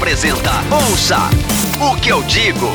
Apresenta Ouça o que eu digo.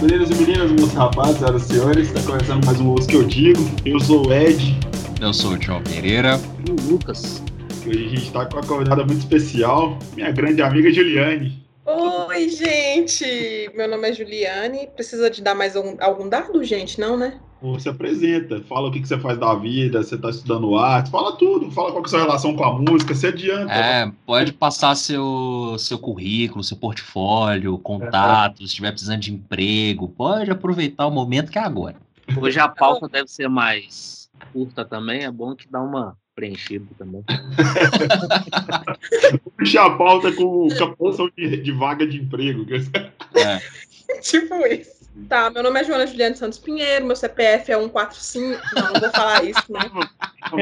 Meninos e meninas, meus rapazes, senhoras e senhores, está começando mais um Ouça o que eu digo. Eu sou o Ed. Eu sou o João Pereira. E o Lucas. E hoje a gente está com uma convidada muito especial, minha grande amiga Juliane. Oi, gente! Meu nome é Juliane. Precisa de dar mais algum, algum dado, gente? Não, né? Você apresenta, fala o que, que você faz da vida, você está estudando arte, fala tudo, fala qual que é a sua relação com a música, se adianta. É, pode passar seu, seu currículo, seu portfólio, contatos, se estiver precisando de emprego, pode aproveitar o momento que é agora. Hoje a pauta deve ser mais curta também, é bom que dá uma preenchida também. Puxa a pauta com captação de, de vaga de emprego. É. tipo isso. Tá, meu nome é Joana Juliane Santos Pinheiro, meu CPF é 145. Não, não vou falar isso, né?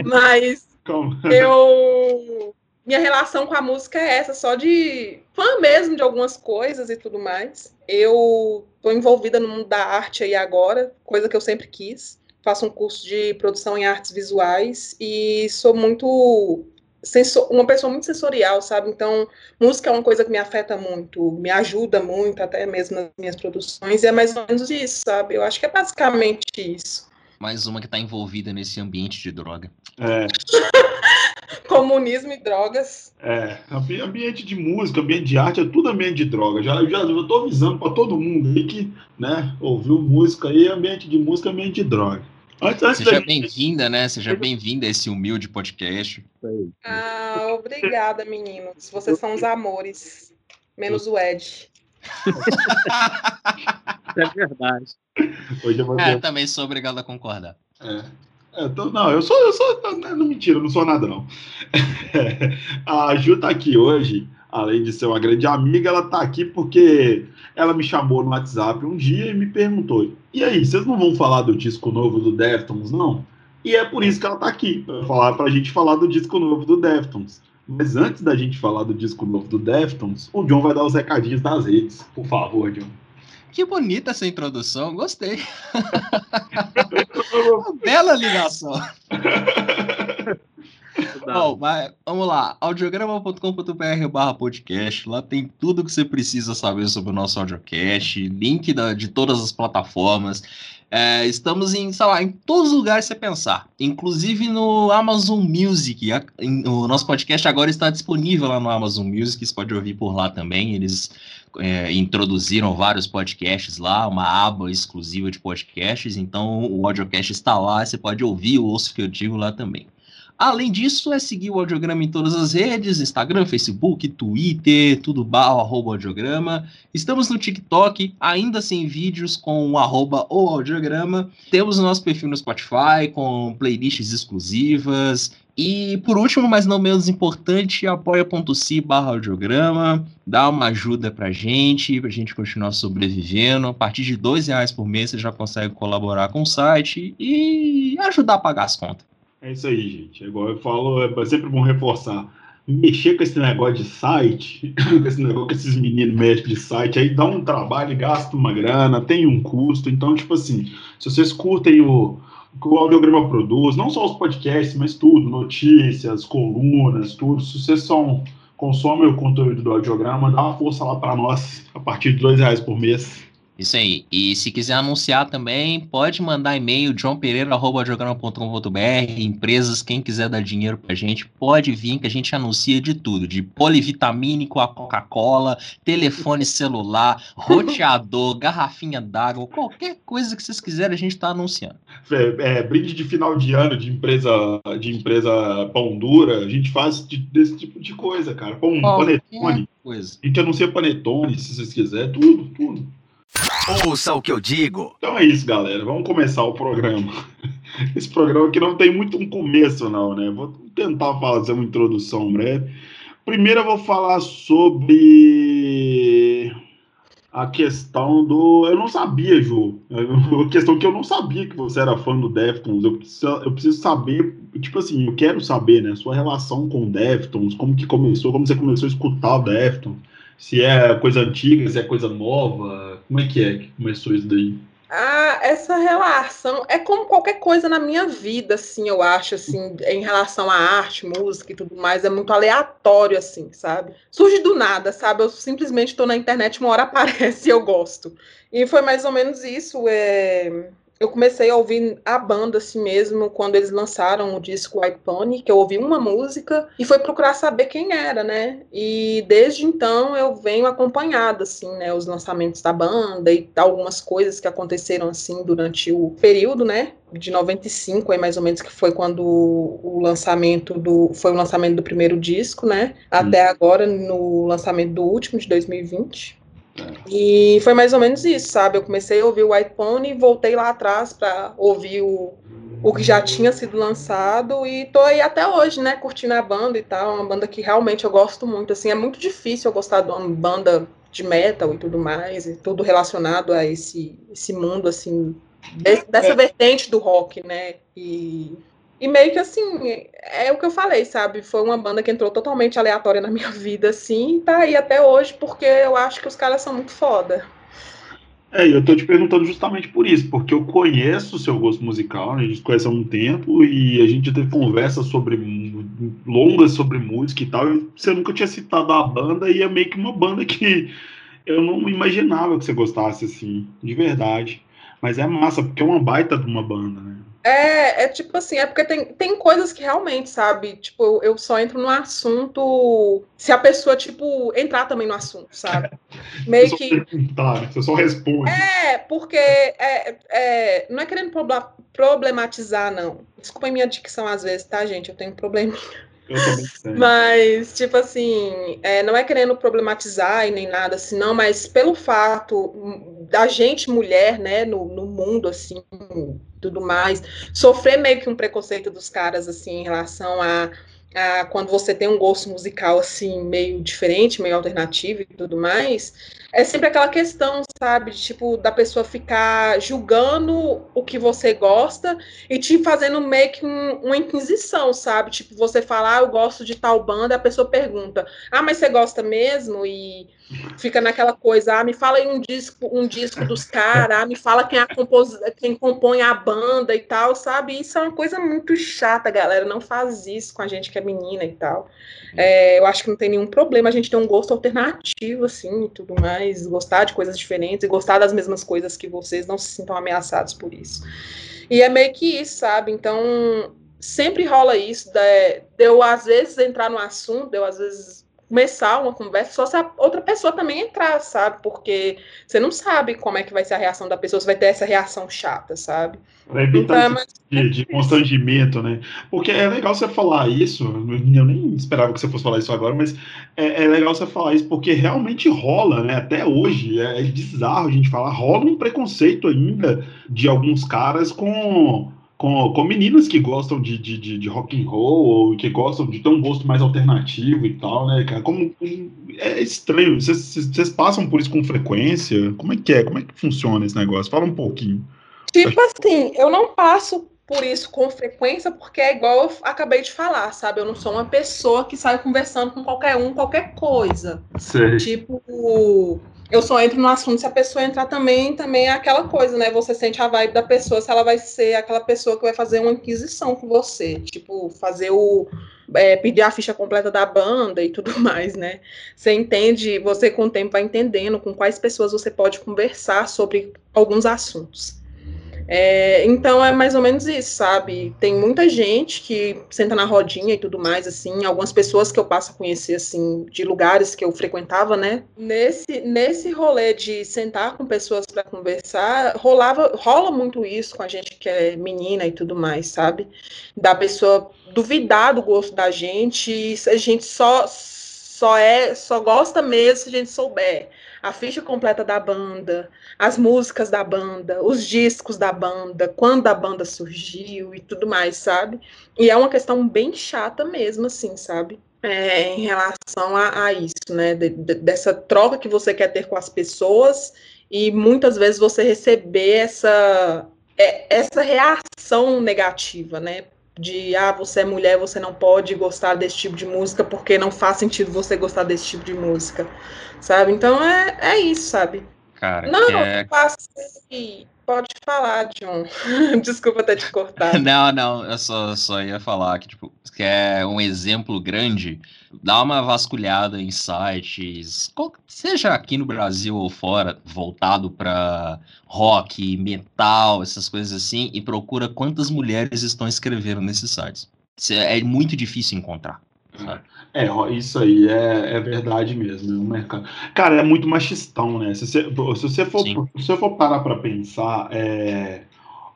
Mas Calma. eu. Minha relação com a música é essa, só de fã mesmo de algumas coisas e tudo mais. Eu tô envolvida no mundo da arte aí agora, coisa que eu sempre quis. Faço um curso de produção em artes visuais e sou muito sensor, uma pessoa muito sensorial, sabe? Então, música é uma coisa que me afeta muito, me ajuda muito, até mesmo nas minhas produções, e é mais ou menos isso, sabe? Eu acho que é basicamente isso. Mais uma que está envolvida nesse ambiente de droga. É, Comunismo e drogas. é, ambi- ambiente de música, ambiente de arte, é tudo ambiente de droga. Já, já eu tô avisando para todo mundo aí que, né, ouviu música aí, ambiente de música, ambiente de droga. Antes, antes da Seja bem-vinda, né? Seja bem-vinda a esse humilde podcast. Ah, obrigada, meninos. Vocês são os amores. Menos o Ed. É verdade. Hoje eu vou É, também sou obrigado a concordar. É. É, tô- não, eu sou, eu sou, não, não mentira, eu não sou nada não. a Ju tá aqui hoje, além de ser uma grande amiga, ela tá aqui porque ela me chamou no WhatsApp um dia e me perguntou: "E aí, vocês não vão falar do disco novo do Deftones, não?" E é por isso que ela tá aqui, para falar pra gente falar do disco novo do Deftones. Mas antes da gente falar do disco novo do Deftones, o John vai dar os recadinhos das redes. Por favor, John. Que bonita essa introdução, gostei. Uma bela ligação. Bom, vai, vamos lá. audiograma.com.br barra podcast. Lá tem tudo que você precisa saber sobre o nosso audiocast, link da- de todas as plataformas. É, estamos em, sei lá, em todos os lugares que você pensar. Inclusive no Amazon Music. A- em- o nosso podcast agora está disponível lá no Amazon Music. Você pode ouvir por lá também. Eles é, introduziram vários podcasts lá, uma aba exclusiva de podcasts. Então o audiocast está lá. Você pode ouvir o Ouço que eu digo lá também. Além disso, é seguir o Audiograma em todas as redes, Instagram, Facebook, Twitter, tudo barro, arroba Audiograma. Estamos no TikTok, ainda sem vídeos, com o arroba o Audiograma. Temos o nosso perfil no Spotify, com playlists exclusivas. E, por último, mas não menos importante, apoia.se barra audiograma. Dá uma ajuda pra gente, pra gente continuar sobrevivendo. A partir de dois reais por mês, você já consegue colaborar com o site e ajudar a pagar as contas. É isso aí, gente. É igual eu falo, é sempre bom reforçar. Mexer com esse negócio de site, com esse negócio que esses meninos mexem de site, aí dá um trabalho, gasta uma grana, tem um custo. Então, tipo assim, se vocês curtem o, que o audiograma produz, não só os podcasts, mas tudo, notícias, colunas, tudo. Se vocês são, consomem o conteúdo do audiograma, dá uma força lá para nós, a partir de dois reais por mês. Isso aí. E se quiser anunciar também, pode mandar e-mail joãopereira.com.br. Empresas, quem quiser dar dinheiro pra gente, pode vir que a gente anuncia de tudo: de polivitamínico a Coca-Cola, telefone celular, roteador, garrafinha d'água, qualquer coisa que vocês quiserem, a gente tá anunciando. É, é, brinde de final de ano de empresa de empresa pão dura, a gente faz de- desse tipo de coisa, cara. Pão, Qualquer panetone. coisa. A gente anuncia panetone, se vocês quiserem, tudo, tudo. Ouça o que eu digo. Então é isso, galera. Vamos começar o programa. Esse programa aqui não tem muito um começo, não, né? Vou tentar fazer uma introdução breve. Primeiro eu vou falar sobre a questão do. Eu não sabia, Ju. A questão que eu não sabia que você era fã do Deftones. Eu preciso, eu preciso saber, tipo assim, eu quero saber, né? Sua relação com o Deftones, como que começou, como você começou a escutar o Deftones. Se é coisa antiga, se é coisa nova. Como é que é que começou isso daí? Ah, essa relação é como qualquer coisa na minha vida, assim, eu acho, assim, em relação à arte, música e tudo mais, é muito aleatório, assim, sabe? Surge do nada, sabe? Eu simplesmente estou na internet, uma hora aparece e eu gosto. E foi mais ou menos isso. É eu comecei a ouvir a banda assim mesmo quando eles lançaram o disco White Pony, que eu ouvi uma música e foi procurar saber quem era, né? E desde então eu venho acompanhado assim, né, os lançamentos da banda e algumas coisas que aconteceram assim durante o período, né, de 95, aí mais ou menos que foi quando o lançamento do foi o lançamento do primeiro disco, né? Até agora no lançamento do último de 2020. E foi mais ou menos isso, sabe? Eu comecei a ouvir o White Pony e voltei lá atrás para ouvir o, o que já tinha sido lançado e tô aí até hoje, né, curtindo a banda e tal, uma banda que realmente eu gosto muito, assim, é muito difícil eu gostar de uma banda de metal e tudo mais, e tudo relacionado a esse, esse mundo, assim, dessa é. vertente do rock, né, e e meio que assim, é o que eu falei, sabe? Foi uma banda que entrou totalmente aleatória na minha vida, assim, e tá aí até hoje, porque eu acho que os caras são muito foda. É, eu tô te perguntando justamente por isso, porque eu conheço o seu gosto musical, a gente conhece há um tempo e a gente teve conversas sobre longas sobre música e tal. E você nunca tinha citado a banda e é meio que uma banda que eu não imaginava que você gostasse assim, de verdade. Mas é massa, porque é uma baita de uma banda, né? É, é tipo assim, é porque tem, tem coisas que realmente, sabe? Tipo, eu só entro no assunto se a pessoa, tipo, entrar também no assunto, sabe? Meio você que. Tá, você só responde. É, porque é, é, não é querendo problematizar, não. Desculpa a minha dicção às vezes, tá, gente? Eu tenho também sei. Mas, tipo assim, é, não é querendo problematizar e nem nada assim, não, mas pelo fato da gente, mulher, né, no, no mundo, assim, tudo mais, sofrer meio que um preconceito dos caras, assim, em relação a, a quando você tem um gosto musical, assim, meio diferente, meio alternativo e tudo mais, é sempre aquela questão, sabe, de, tipo, da pessoa ficar julgando o que você gosta e te fazendo meio que um, uma inquisição, sabe? Tipo, você falar, ah, eu gosto de tal banda, a pessoa pergunta, ah, mas você gosta mesmo? E fica naquela coisa, ah, me fala aí um disco, um disco dos caras, ah, me fala quem, é compos... quem compõe a banda e tal, sabe? Isso é uma coisa muito chata, galera. Não faz isso com a gente que é menina e tal. É, eu acho que não tem nenhum problema a gente ter um gosto alternativo, assim, e tudo mais, gostar de coisas diferentes e gostar das mesmas coisas que vocês, não se sintam ameaçados por isso. E é meio que isso, sabe? Então, sempre rola isso, de, de eu às vezes entrar no assunto, de eu às vezes começar uma conversa só se a outra pessoa também entrar, sabe? Porque você não sabe como é que vai ser a reação da pessoa, se vai ter essa reação chata, sabe? Para evitar então, de, de, constrangimento, né? Porque é legal você falar isso, eu nem esperava que você fosse falar isso agora, mas é, é legal você falar isso porque realmente rola, né? Até hoje, é, é bizarro a gente falar, rola um preconceito ainda de alguns caras com com, com meninas que gostam de, de, de, de rock and roll, ou que gostam de ter um gosto mais alternativo e tal, né, cara? Como, é estranho. Vocês passam por isso com frequência? Como é que é? Como é que funciona esse negócio? Fala um pouquinho. Tipo assim, eu não passo por isso com frequência, porque é igual eu acabei de falar, sabe? Eu não sou uma pessoa que sai conversando com qualquer um, qualquer coisa. Sei. Tipo, eu só entro no assunto se a pessoa entrar também, também é aquela coisa, né? Você sente a vibe da pessoa, se ela vai ser aquela pessoa que vai fazer uma inquisição com você, tipo, fazer o. É, pedir a ficha completa da banda e tudo mais, né? Você entende, você com o tempo vai entendendo com quais pessoas você pode conversar sobre alguns assuntos. É, então é mais ou menos isso, sabe? Tem muita gente que senta na rodinha e tudo mais, assim, algumas pessoas que eu passo a conhecer, assim, de lugares que eu frequentava, né? Nesse, nesse rolê de sentar com pessoas para conversar, rolava, rola muito isso com a gente que é menina e tudo mais, sabe? Da pessoa duvidar do gosto da gente, a gente só só é, só gosta mesmo se a gente souber a ficha completa da banda, as músicas da banda, os discos da banda, quando a banda surgiu e tudo mais, sabe? E é uma questão bem chata mesmo, assim, sabe? É, em relação a, a isso, né? De, de, dessa troca que você quer ter com as pessoas e muitas vezes você receber essa, é, essa reação negativa, né? De ah, você é mulher, você não pode gostar desse tipo de música porque não faz sentido você gostar desse tipo de música, sabe? Então é, é isso, sabe? Cara, não, é... passei, Pode falar, John. Desculpa ter te cortado. Não, não, eu só, só ia falar que, tipo, que é um exemplo grande, dá uma vasculhada em sites, seja aqui no Brasil ou fora, voltado para rock, metal, essas coisas assim, e procura quantas mulheres estão escrevendo nesses sites. É muito difícil encontrar. É, isso aí é, é verdade mesmo. É um mercado. Cara, é muito machistão, né? Se você, se você, for, se você for parar para pensar, é,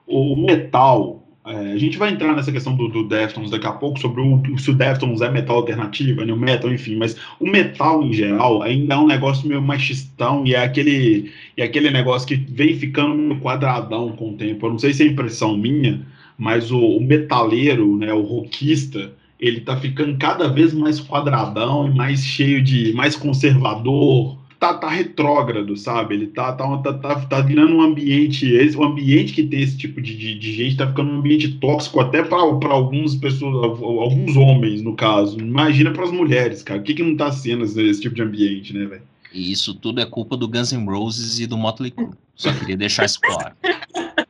o metal. É, a gente vai entrar nessa questão do, do Deftones daqui a pouco, sobre o, se o Deftones é metal alternativo, é metal, enfim, mas o metal em geral ainda é um negócio meio machistão e é aquele, é aquele negócio que vem ficando meio quadradão com o tempo. Eu não sei se é impressão minha, mas o, o metaleiro, né, o rockista, ele tá ficando cada vez mais quadradão e mais cheio de. mais conservador. Tá, tá retrógrado, sabe? Ele tá, tá, tá, tá, tá virando um ambiente. Esse, o ambiente que tem esse tipo de, de, de gente tá ficando um ambiente tóxico até para algumas pessoas, alguns homens, no caso. Imagina para as mulheres, cara. O que, que não tá sendo esse, esse tipo de ambiente, né, velho? E isso tudo é culpa do Guns N' Roses e do Motley Crue. Só queria deixar isso claro.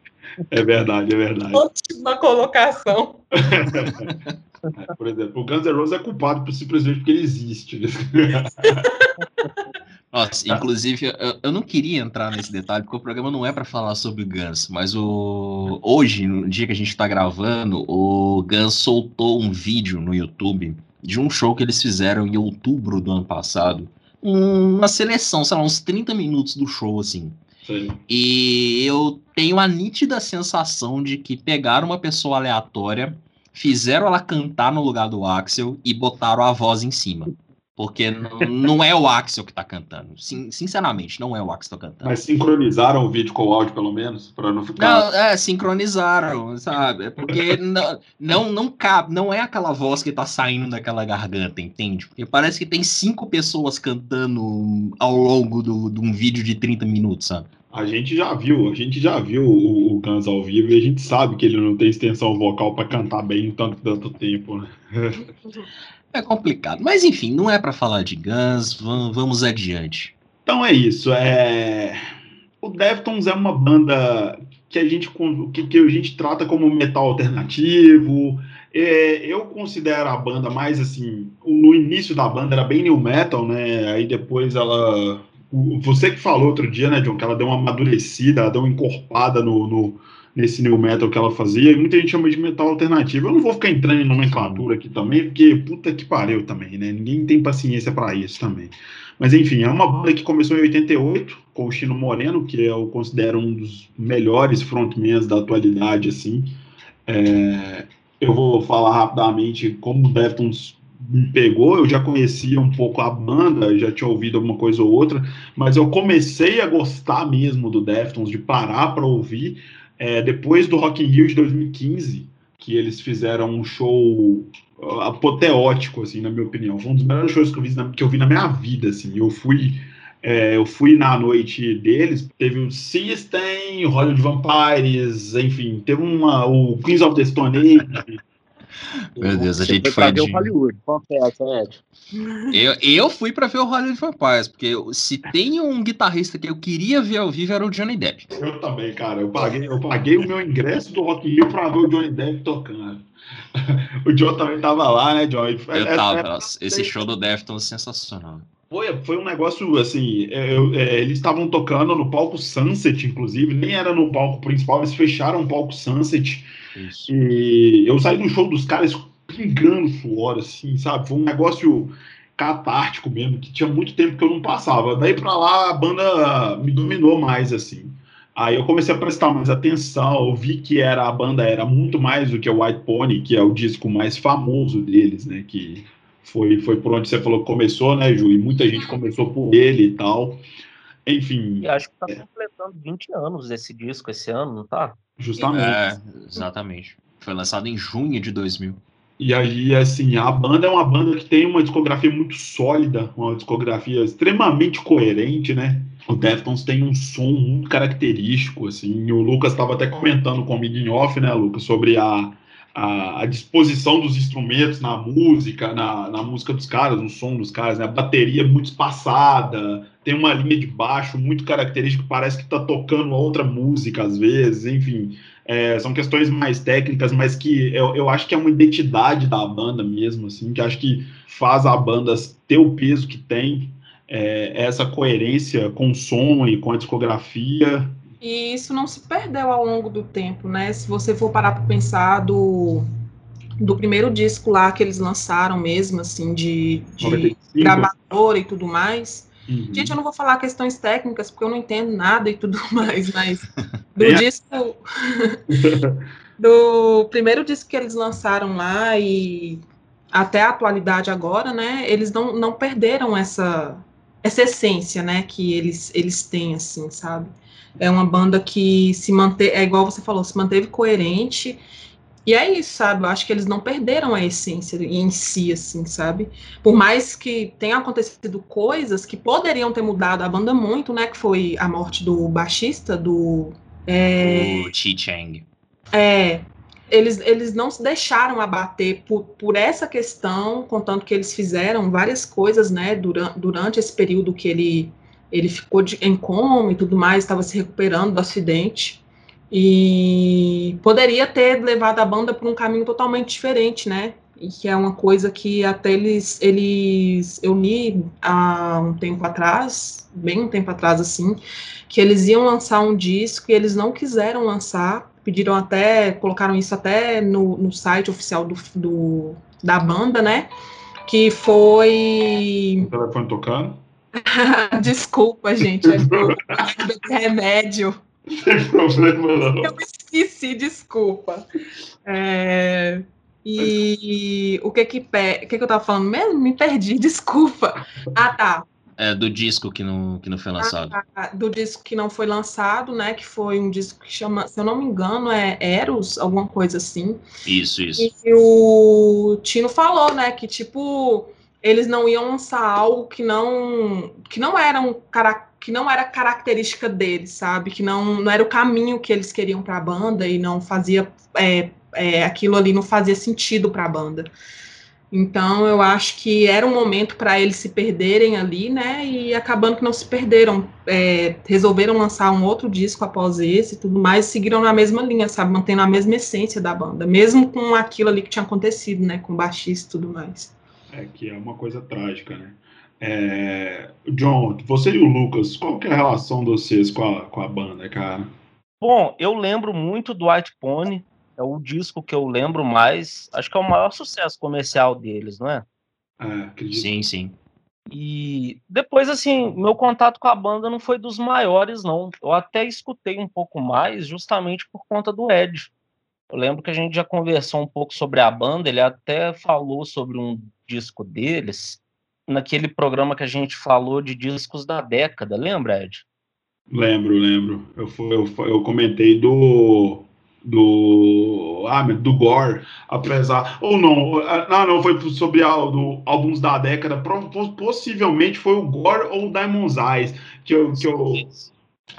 É verdade, é verdade. Ótima colocação. É, por exemplo, o Guns N' Roses é culpado por, simplesmente porque ele existe. Nossa, inclusive, eu, eu, não queria entrar nesse detalhe, porque o programa não é para falar sobre o Guns, mas o hoje, no dia que a gente está gravando, o Guns soltou um vídeo no YouTube de um show que eles fizeram em outubro do ano passado. Uma seleção, sei lá, uns 30 minutos do show, assim. Sim. E eu tenho a nítida sensação de que pegaram uma pessoa aleatória fizeram ela cantar no lugar do Axel e botaram a voz em cima. Porque não é o Axel que tá cantando. Sin sinceramente, não é o Axel que tá cantando. Mas sincronizaram o vídeo com o áudio, pelo menos, para não ficar. Não, é, sincronizaram, sabe? É porque não, não, não cabe, não é aquela voz que tá saindo daquela garganta, entende? Porque parece que tem cinco pessoas cantando ao longo do, de um vídeo de 30 minutos, sabe? A gente já viu, a gente já viu o, o Guns ao vivo e a gente sabe que ele não tem extensão vocal para cantar bem tanto tanto tempo, né? É complicado, mas enfim, não é para falar de Guns, vamos, adiante. Então é isso, é o Deftones é uma banda que a gente que, que a gente trata como metal alternativo. É, eu considero a banda mais assim, no início da banda era bem new metal, né? Aí depois ela você que falou outro dia, né, John, que ela deu uma amadurecida, ela deu uma encorpada no, no, nesse new metal que ela fazia, muita gente chama de metal alternativo. Eu não vou ficar entrando em nomenclatura aqui também, porque puta que pariu também, né? Ninguém tem paciência para isso também. Mas enfim, é uma banda que começou em 88, com o Chino Moreno, que eu considero um dos melhores frontmans da atualidade, assim. É, eu vou falar rapidamente como o Deftones me pegou, eu já conhecia um pouco a banda, já tinha ouvido alguma coisa ou outra, mas eu comecei a gostar mesmo do Deftones, de parar para ouvir, é, depois do Rock in Rio de 2015, que eles fizeram um show uh, apoteótico, assim, na minha opinião. Foi um dos melhores shows que eu vi na, que eu vi na minha vida, assim. Eu fui, é, eu fui na noite deles, teve o System, Hollywood Vampires, enfim, teve uma, o Queens of the Stone Age, meu Deus, a gente foi, foi de... ver o Hollywood, confessa, Ed. Eu, eu fui pra ver o Hollywood Vampires, porque se tem um guitarrista que eu queria ver ao vivo era o Johnny Depp. Eu também, cara. Eu paguei, eu paguei o meu ingresso do Rock in Rio pra ver o Johnny Depp tocando. o John também tava lá, né, John? Eu é, tava. É, esse show do Deftones é sensacional. Foi, foi um negócio assim. É, eu, é, eles estavam tocando no palco Sunset, inclusive, nem era no palco principal, eles fecharam o palco Sunset. Isso. E eu saí do show dos caras pingando suor, assim, sabe? Foi um negócio catártico mesmo, que tinha muito tempo que eu não passava. Daí pra lá a banda me dominou mais, assim. Aí eu comecei a prestar mais atenção, eu vi que era a banda era muito mais do que o White Pony, que é o disco mais famoso deles, né? Que foi, foi por onde você falou que começou, né, Ju? E muita gente começou por ele e tal. Enfim. E acho que tá completando 20 anos esse disco esse ano, não tá? Justamente. É, exatamente. Foi lançado em junho de 2000. E aí, assim, a banda é uma banda que tem uma discografia muito sólida, uma discografia extremamente coerente, né? O Deftones tem um som muito característico, assim. O Lucas estava até comentando comigo em off, né, Lucas, sobre a, a, a, disposição dos instrumentos na música, na, na música dos caras, no som dos caras, né? A bateria muito espaçada, tem uma linha de baixo muito característica, parece que está tocando outra música às vezes, enfim. É, são questões mais técnicas, mas que eu, eu acho que é uma identidade da banda mesmo, assim, que acho que faz a banda ter o peso que tem, é, essa coerência com o som e com a discografia. E isso não se perdeu ao longo do tempo, né? Se você for parar para pensar do, do primeiro disco lá que eles lançaram mesmo, assim, de, de gravadora e tudo mais. Uhum. Gente, eu não vou falar questões técnicas, porque eu não entendo nada e tudo mais, mas do é. disco. do primeiro disco que eles lançaram lá e até a atualidade agora, né? Eles não, não perderam essa, essa essência, né? Que eles, eles têm, assim, sabe? É uma banda que se manteve, é igual você falou, se manteve coerente. E é isso, sabe? Eu acho que eles não perderam a essência em si, assim, sabe? Por mais que tenham acontecido coisas que poderiam ter mudado a banda muito, né? Que foi a morte do baixista, do. É... O Chi Chang. É. Eles, eles não se deixaram abater por, por essa questão, contanto que eles fizeram várias coisas, né, durante, durante esse período que ele ele ficou de, em coma e tudo mais, estava se recuperando do acidente. E poderia ter levado a banda para um caminho totalmente diferente, né? E que é uma coisa que até eles, eles eu li há um tempo atrás, bem um tempo atrás assim, que eles iam lançar um disco e eles não quiseram lançar, pediram até, colocaram isso até no, no site oficial do, do, da banda, né? Que foi. O telefone tocando? Desculpa, gente, é remédio. Sem problema, não. Eu esqueci, desculpa. É, e o que que, pe... o que que eu tava falando mesmo? Me perdi, desculpa. Ah, tá. É, do disco que não, que não foi lançado. Ah, do disco que não foi lançado, né? Que foi um disco que chama, se eu não me engano, é Eros, alguma coisa assim. Isso, isso. E o Tino falou, né? Que tipo eles não iam lançar algo que não que não era um que não era característica deles, sabe? Que não, não era o caminho que eles queriam para a banda e não fazia é, é, aquilo ali não fazia sentido para a banda. Então eu acho que era um momento para eles se perderem ali, né? E acabando que não se perderam, é, resolveram lançar um outro disco após esse e tudo mais, seguiram na mesma linha, sabe? Mantendo a mesma essência da banda, mesmo com aquilo ali que tinha acontecido, né? Com baixista e tudo mais. É que é uma coisa trágica, né? É... John, você e o Lucas, qual que é a relação de vocês com a, com a banda, cara? Bom, eu lembro muito do White Pony, é o disco que eu lembro mais, acho que é o maior sucesso comercial deles, não é? É, acredito. Sim, sim. E depois, assim, meu contato com a banda não foi dos maiores, não. Eu até escutei um pouco mais, justamente por conta do Ed. Eu lembro que a gente já conversou um pouco sobre a banda, ele até falou sobre um disco deles naquele programa que a gente falou de discos da década, lembra, Ed? Lembro, lembro. Eu, eu, eu comentei do do ah, do Gore, apesar ou não, ah, não, não foi sobre do, álbuns da década, possivelmente foi o Gore ou o Diamond's Eyes que eu, que eu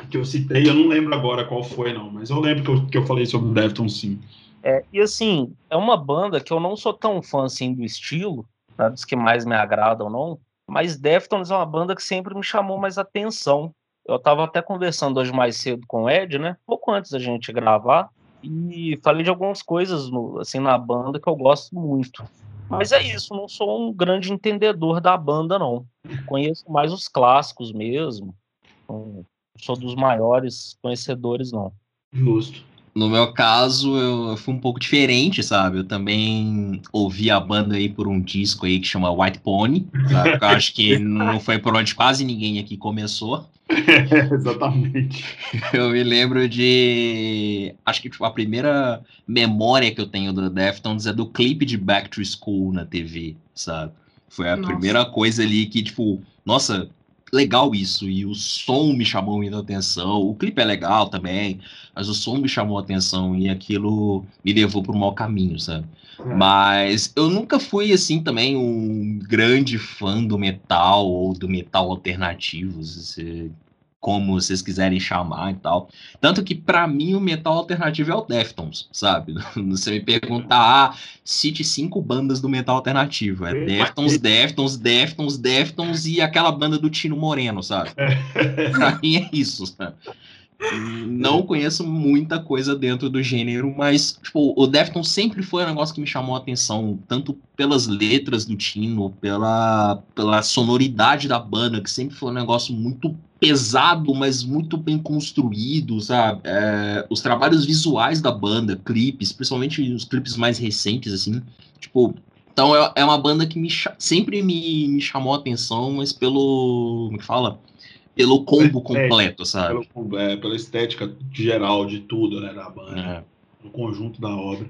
que eu citei, eu não lembro agora qual foi não, mas eu lembro que eu, que eu falei sobre o Deftones sim. É, e assim, é uma banda que eu não sou tão fã assim do estilo, dos que mais me agradam, não. Mas Deftones é uma banda que sempre me chamou mais atenção. Eu estava até conversando hoje mais cedo com o Ed, né? Pouco antes da gente gravar. E falei de algumas coisas no, assim na banda que eu gosto muito. Mas é isso, não sou um grande entendedor da banda, não. Conheço mais os clássicos mesmo. Não sou dos maiores conhecedores, não. Justo. No meu caso, eu fui um pouco diferente, sabe? Eu também ouvi a banda aí por um disco aí que chama White Pony, sabe? Eu acho que não foi por onde quase ninguém aqui começou. É, exatamente. Eu me lembro de. Acho que tipo, a primeira memória que eu tenho do Deftones é do clipe de Back to School na TV, sabe? Foi a nossa. primeira coisa ali que, tipo, nossa, legal isso, e o som me chamou muita atenção, o clipe é legal também, mas o som me chamou a atenção e aquilo me levou para um mau caminho, sabe? É. Mas eu nunca fui, assim, também um grande fã do metal ou do metal alternativo, como vocês quiserem chamar e tal. Tanto que, para mim, o metal alternativo é o Deftones, sabe? Você me perguntar, ah, cite cinco bandas do metal alternativo. É Deftones, Deftones, Deftones, Deftones e aquela banda do Tino Moreno, sabe? pra mim é isso, sabe? Não conheço muita coisa dentro do gênero, mas tipo, o Deftones sempre foi um negócio que me chamou a atenção, tanto pelas letras do Tino, pela, pela sonoridade da banda, que sempre foi um negócio muito pesado, mas muito bem construído, sabe? É, os trabalhos visuais da banda, clipes, principalmente os clipes mais recentes, assim, tipo. Então é, é uma banda que me, sempre me, me chamou a atenção, mas pelo. Me fala? Pelo combo completo, sabe? Pelo, é, pela estética geral de tudo, né, da banda, é. no conjunto da obra.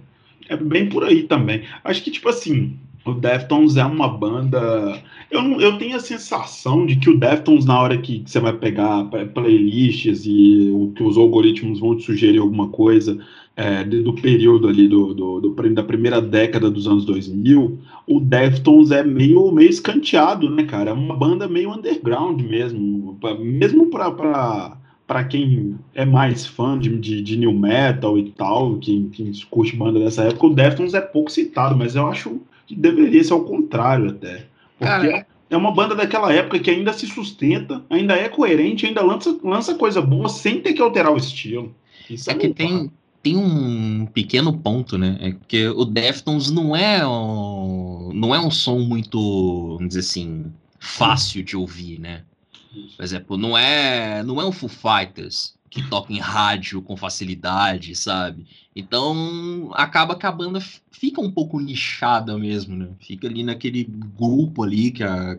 É bem por aí também. Acho que, tipo assim, o Deftones é uma banda. Eu, eu tenho a sensação de que o Deftones, na hora que, que você vai pegar playlists e o, que os algoritmos vão te sugerir alguma coisa, é, do período ali do, do, do, da primeira década dos anos 2000, o Deftones é meio, meio escanteado, né, cara? É uma banda meio underground mesmo, mesmo para para quem é mais fã de, de, de, new metal e tal, quem, quem curte banda dessa época, o Deftones é pouco citado, mas eu acho que deveria ser ao contrário até. Porque Cara, é uma banda daquela época que ainda se sustenta, ainda é coerente, ainda lança, lança coisa boa sem ter que alterar o estilo. Isso é, é que tem, tem um pequeno ponto, né? É que o Deftones não é um, não é um som muito, vamos dizer assim, fácil de ouvir, né? Por exemplo, não é, não é um Foo Fighters que toca em rádio com facilidade, sabe? Então acaba que a banda fica um pouco nichada mesmo, né? Fica ali naquele grupo ali que a,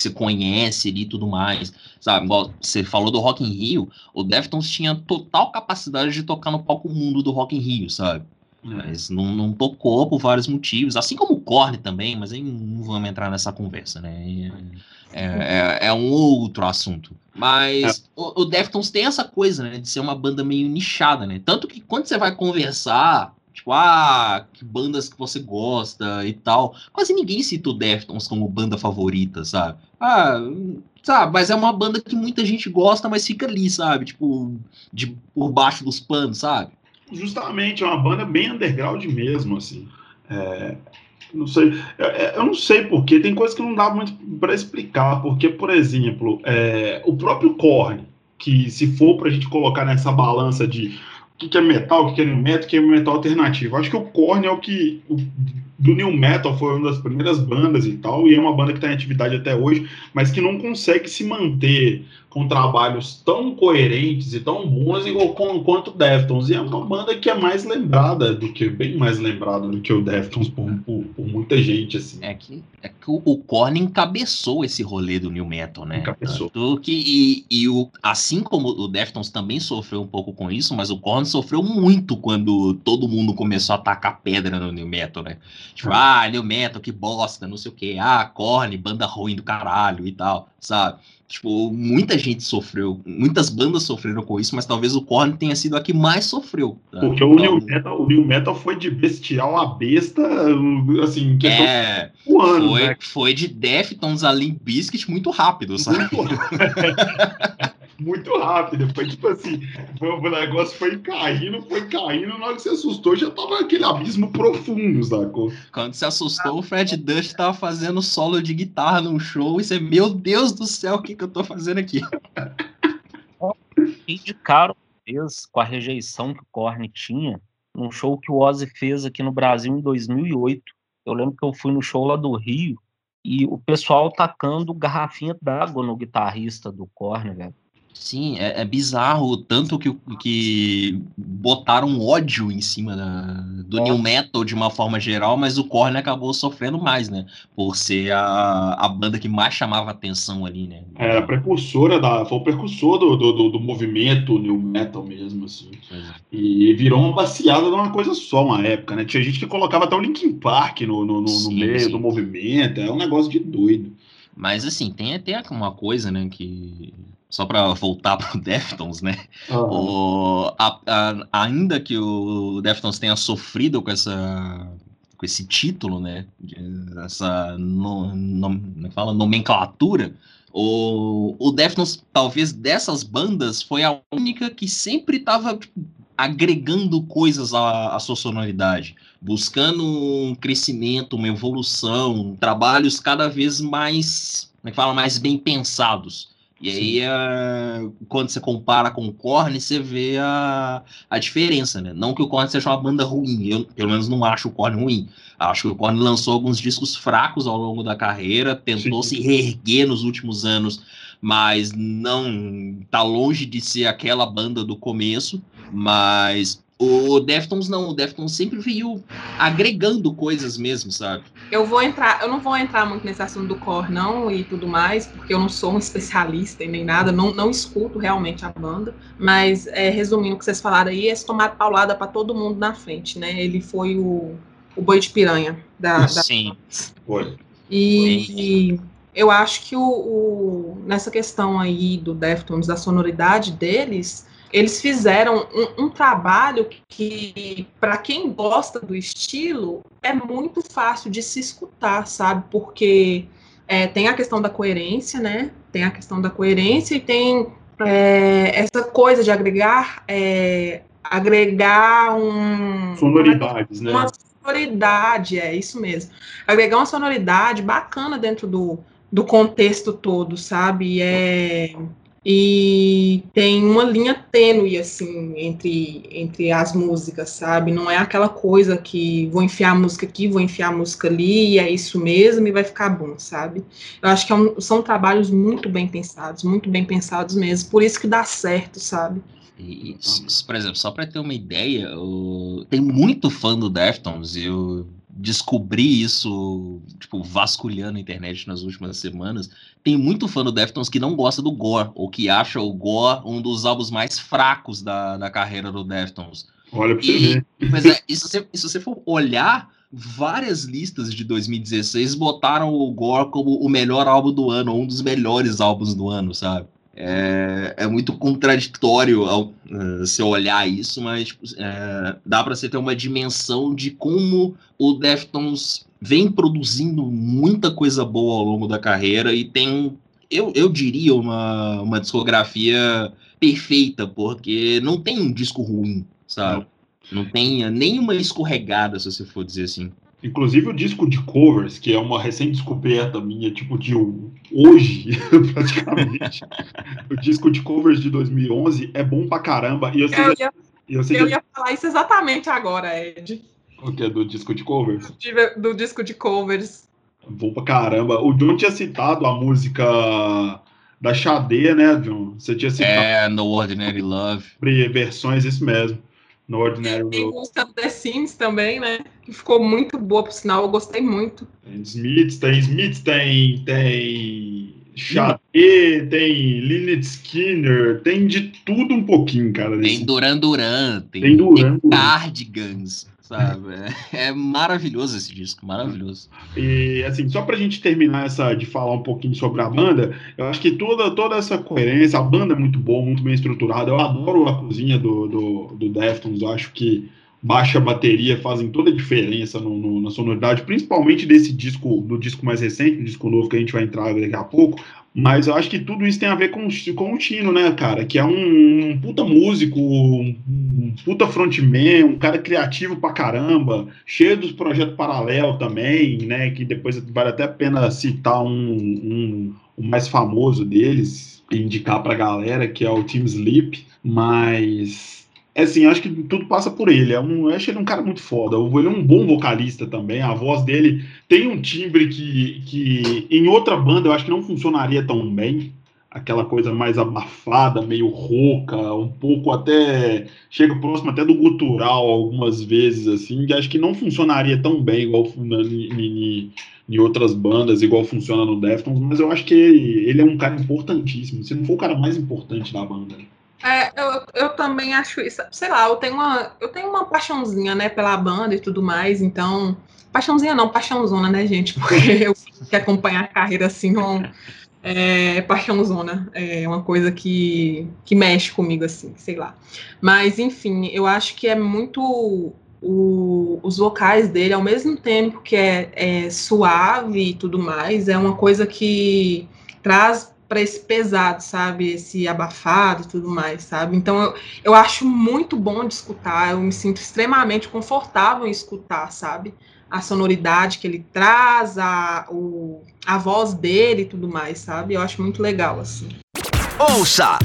que você conhece ali e tudo mais, sabe? Você falou do Rock in Rio, o Deftones tinha total capacidade de tocar no palco mundo do Rock in Rio, sabe? É. Mas não, não, tocou por vários motivos, assim como o Korn também, mas aí não vamos entrar nessa conversa, né? É, é, é um outro assunto. Mas é. o, o Deftones tem essa coisa, né? De ser uma banda meio nichada, né? Tanto que quando você vai conversar Tipo, ah, que bandas que você gosta e tal. Quase ninguém cita o Deftones como banda favorita, sabe? Ah, sabe, mas é uma banda que muita gente gosta, mas fica ali, sabe? Tipo, de, por baixo dos panos, sabe? Justamente, é uma banda bem underground mesmo, assim. É, não sei, é, eu não sei porque tem coisas que não dá muito para explicar, porque, por exemplo, é, o próprio Korn, que se for para a gente colocar nessa balança de que, que é metal, o que, que é metal, o que é metal alternativo. Acho que o Korn é o que. Do new metal foi uma das primeiras bandas e tal, e é uma banda que está em atividade até hoje, mas que não consegue se manter com trabalhos tão coerentes e tão bons igual com, quanto o Deftones. E é uma banda que é mais lembrada do que, bem mais lembrada do que o Deftones por, por, por muita gente, assim. É que, é que o, o Korn encabeçou esse rolê do New Metal, né? Encabeçou. Tanto que, e, e o, assim como o Deftones também sofreu um pouco com isso, mas o Korn sofreu muito quando todo mundo começou a tacar pedra no New Metal, né? Tipo, ah, New Metal, que bosta, não sei o quê. Ah, Korn, banda ruim do caralho e tal, sabe? Tipo, muita gente sofreu, muitas bandas sofreram com isso, mas talvez o Korn tenha sido a que mais sofreu. Tá? Porque o, New Metal, o New Metal foi de bestial a besta, assim, questão é, de ano, foi, né? foi de Deftones a Limp Bizkit muito rápido, sabe? Muito muito rápido. Foi tipo assim, o negócio foi caindo, foi caindo, na hora que você assustou, já tava aquele abismo profundo, sacou? Quando você assustou, o Fred Dust tava fazendo solo de guitarra num show e você, meu Deus do céu, o que, que eu tô fazendo aqui? Indicaram vez com a rejeição que o Korn tinha num show que o Ozzy fez aqui no Brasil em 2008. Eu lembro que eu fui no show lá do Rio e o pessoal tacando garrafinha d'água no guitarrista do Korn, velho. Sim, é, é, bizarro tanto que, que botaram ódio em cima da, do é. New Metal de uma forma geral, mas o Korn acabou sofrendo mais, né? Por ser a, a banda que mais chamava atenção ali, né? É, a precursora da. Foi o precursor do, do, do movimento New Metal mesmo, assim. É. E virou uma baseada numa coisa só uma época, né? Tinha gente que colocava até o Linkin Park no, no, no, sim, no meio sim. do movimento, é um negócio de doido. Mas assim, tem até uma coisa, né, que só para voltar para o Deftones, né? Uhum. O, a, a, ainda que o Deftones tenha sofrido com essa com esse título, né? Essa no, no, é fala, nomenclatura. O, o Deftones, talvez dessas bandas, foi a única que sempre estava tipo, agregando coisas à, à sua sonoridade, buscando um crescimento, uma evolução, trabalhos cada vez mais, como é que fala, mais bem pensados. E aí, uh, quando você compara com o Korn, você vê a, a diferença, né? Não que o Korn seja uma banda ruim, eu pelo menos não acho o Korn ruim. Acho que o Korn lançou alguns discos fracos ao longo da carreira, tentou Sim. se reerguer nos últimos anos, mas não tá longe de ser aquela banda do começo. Mas o Deftones não, o Deftones sempre veio agregando coisas mesmo, sabe? Eu vou entrar, eu não vou entrar muito nesse assunto do core não e tudo mais, porque eu não sou um especialista e nem nada, não, não escuto realmente a banda, mas é, resumindo o que vocês falaram aí, esse tomar paulada para todo mundo na frente, né? Ele foi o, o boi de piranha da, da... Sim. Foi. E, e eu acho que o, o, nessa questão aí do Deftones, da sonoridade deles, eles fizeram um, um trabalho que, para quem gosta do estilo, é muito fácil de se escutar, sabe? Porque é, tem a questão da coerência, né? Tem a questão da coerência e tem é, essa coisa de agregar é, agregar um sonoridades, né? Uma sonoridade, é isso mesmo. Agregar uma sonoridade bacana dentro do, do contexto todo, sabe? É e tem uma linha tênue assim entre entre as músicas, sabe? Não é aquela coisa que vou enfiar a música aqui, vou enfiar a música ali, e é isso mesmo e vai ficar bom, sabe? Eu acho que é um, são trabalhos muito bem pensados, muito bem pensados mesmo, por isso que dá certo, sabe? E, por exemplo, só para ter uma ideia, eu... tem muito fã do Deftones, eu descobri isso, tipo, vasculhando a internet nas últimas semanas, tem muito fã do Deftones que não gosta do Gore, ou que acha o Gore um dos álbuns mais fracos da, da carreira do Deftones. Olha pra você ver. Mas é, e se você, se você for olhar, várias listas de 2016 botaram o Gore como o melhor álbum do ano, ou um dos melhores álbuns do ano, sabe? É, é muito contraditório ao, uh, se olhar isso, mas é, dá para você ter uma dimensão de como o Deftones vem produzindo muita coisa boa ao longo da carreira e tem, eu, eu diria, uma, uma discografia perfeita, porque não tem um disco ruim, sabe? Não, não tem nenhuma escorregada, se você for dizer assim. Inclusive o disco de covers, que é uma recém-descoberta minha, tipo de hoje, praticamente. o disco de covers de 2011 é bom pra caramba. E eu, eu, ia, eu, eu ia falar isso exatamente agora, Ed. O que é do disco de covers? Do, do disco de covers. Bom pra caramba. O John tinha citado a música da Xadê, né, John? Você tinha citado. É, No Ordinary Love. Versões, isso mesmo. No Ordinary. Tem música do The Sims também, né? Que ficou muito boa, por sinal, eu gostei muito. Tem Smiths, tem Smiths, tem. tem... Xadê, tem Lynyrd Skinner, tem de tudo um pouquinho, cara. Tem Duran Duran, tem, tem Duran, tem Cardigans sabe? É, maravilhoso esse disco, maravilhoso. E assim, só pra gente terminar essa de falar um pouquinho sobre a banda, eu acho que toda, toda essa coerência, a banda é muito boa, muito bem estruturada. Eu adoro a cozinha do, do, do eu acho que baixa bateria fazem toda a diferença no, no, na sonoridade, principalmente desse disco, do disco mais recente, do disco novo que a gente vai entrar daqui a pouco. Mas eu acho que tudo isso tem a ver com, com o Tino, né, cara? Que é um, um puta músico, um, um, puta frontman, um cara criativo pra caramba, cheio dos projetos paralelos também, né? Que depois vale até a pena citar um, um o mais famoso deles, e indicar pra galera, que é o Team Sleep. Mas é assim, acho que tudo passa por ele. É um, eu acho ele um cara muito foda. Ele é um bom vocalista também. A voz dele tem um timbre que, que em outra banda eu acho que não funcionaria tão bem. Aquela coisa mais abafada, meio rouca, um pouco até. Chega próximo até do gutural algumas vezes, assim, que acho que não funcionaria tão bem igual em, outras bandas, igual funciona no Deftones, mas eu acho que ele, ele é um cara importantíssimo. Se não for o cara mais importante da banda. É, eu, eu também acho isso. Sei lá, eu tenho uma, eu tenho uma paixãozinha, né, pela banda e tudo mais, então. Paixãozinha não, paixãozona, né, gente? Porque eu que acompanhar a carreira assim, não. É, paixãozona. É uma coisa que, que mexe comigo, assim, sei lá. Mas, enfim, eu acho que é muito o, os vocais dele, ao mesmo tempo que é, é suave e tudo mais, é uma coisa que traz para esse pesado, sabe? Esse abafado e tudo mais, sabe? Então eu, eu acho muito bom de escutar, eu me sinto extremamente confortável em escutar, sabe? A sonoridade que ele traz, a, o, a voz dele e tudo mais, sabe? Eu acho muito legal, assim. Ouça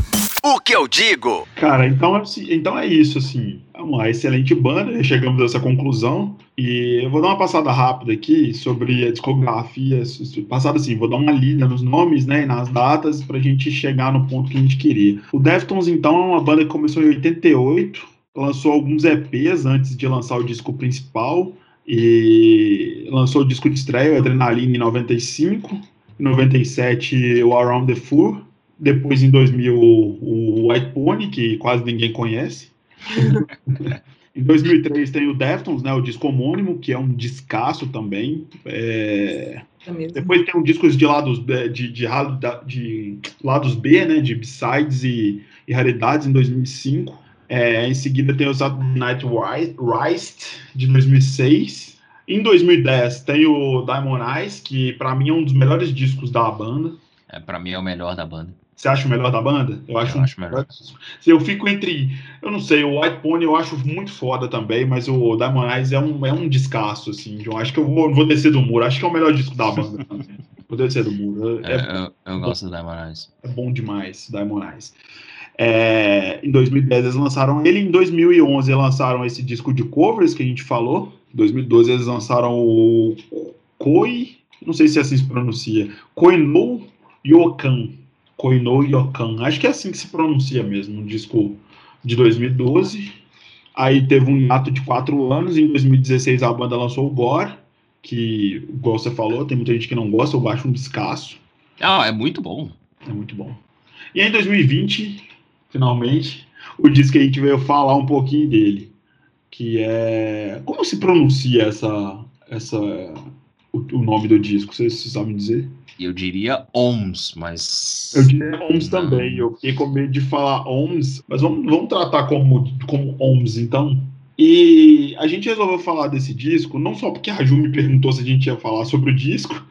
o que eu digo. Cara, então, assim, então é isso, assim. Vamos lá, excelente banda, chegamos a essa conclusão. E eu vou dar uma passada rápida aqui sobre a discografia. Passada assim, vou dar uma lida nos nomes, né, e nas datas, pra gente chegar no ponto que a gente queria. O Deftones, então, é uma banda que começou em 88, lançou alguns EPs antes de lançar o disco principal. E lançou o disco de estreia, Adrenaline, em 95. Em 97, o Around the Fur. Depois, em 2000, o White Pony, que quase ninguém conhece. em 2003 tem o Deftones, né, o disco homônimo, que é um descasso também. É... É Depois tem um discos de lados de, de, de, de lados B, né, de B-sides e, e, raridades em 2005. É, em seguida tem o Saturday Night Rise de 2006. Em 2010 tem o Diamond Eyes, que para mim é um dos melhores discos da banda. É, para mim é o melhor da banda. Você acha o melhor da banda? Eu acho, eu acho melhor. Eu fico entre. Eu não sei, o White Pony eu acho muito foda também, mas o Diamond Eyes é um, é um descasso, assim. Eu acho que eu vou, vou descer do muro. Acho que é o melhor disco da banda. vou descer do muro. É, é eu, eu gosto do Diamond Eyes. É bom demais, Diamond Eyes. É, em 2010 eles lançaram ele, em 2011 eles lançaram esse disco de covers que a gente falou. Em 2012 eles lançaram o Koi, não sei se é assim se pronuncia, Koinou Yokan Koino Yokan. Acho que é assim que se pronuncia mesmo, um disco de 2012. Aí teve um hiato de quatro anos. Em 2016 a banda lançou o Gore, que, igual você falou, tem muita gente que não gosta, eu acho um descasso. Ah, é muito bom. É muito bom. E aí em 2020, finalmente, o disco que a gente veio falar um pouquinho dele, que é... Como se pronuncia essa... essa o, o nome do disco, vocês, vocês sabem dizer? Eu diria OMS, mas. Eu diria OMS também. Eu fiquei com medo de falar OMS, mas vamos, vamos tratar como, como OMS, então. E a gente resolveu falar desse disco, não só porque a Ju me perguntou se a gente ia falar sobre o disco,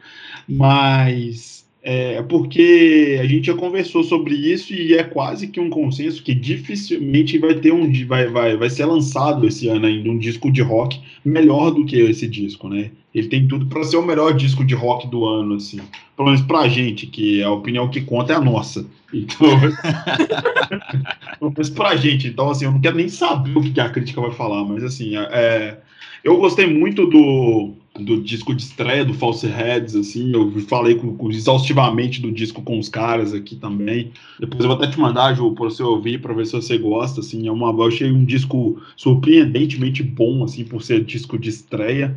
mas é porque a gente já conversou sobre isso e é quase que um consenso que dificilmente vai ter um vai, vai, vai ser lançado esse ano ainda um disco de rock melhor do que esse disco, né? Ele tem tudo para ser o melhor disco de rock do ano, assim. Pelo menos pra gente, que a opinião que conta é a nossa. Então, pelo menos pra gente. Então, assim, eu não quero nem saber o que a crítica vai falar, mas assim, é, eu gostei muito do do disco de estreia do False Heads, assim, eu falei com, com, exaustivamente do disco com os caras aqui também. Depois eu vou até te mandar, Ju, para você ouvir, para ver se você gosta, assim, é uma, eu achei um disco surpreendentemente bom, assim, por ser disco de estreia.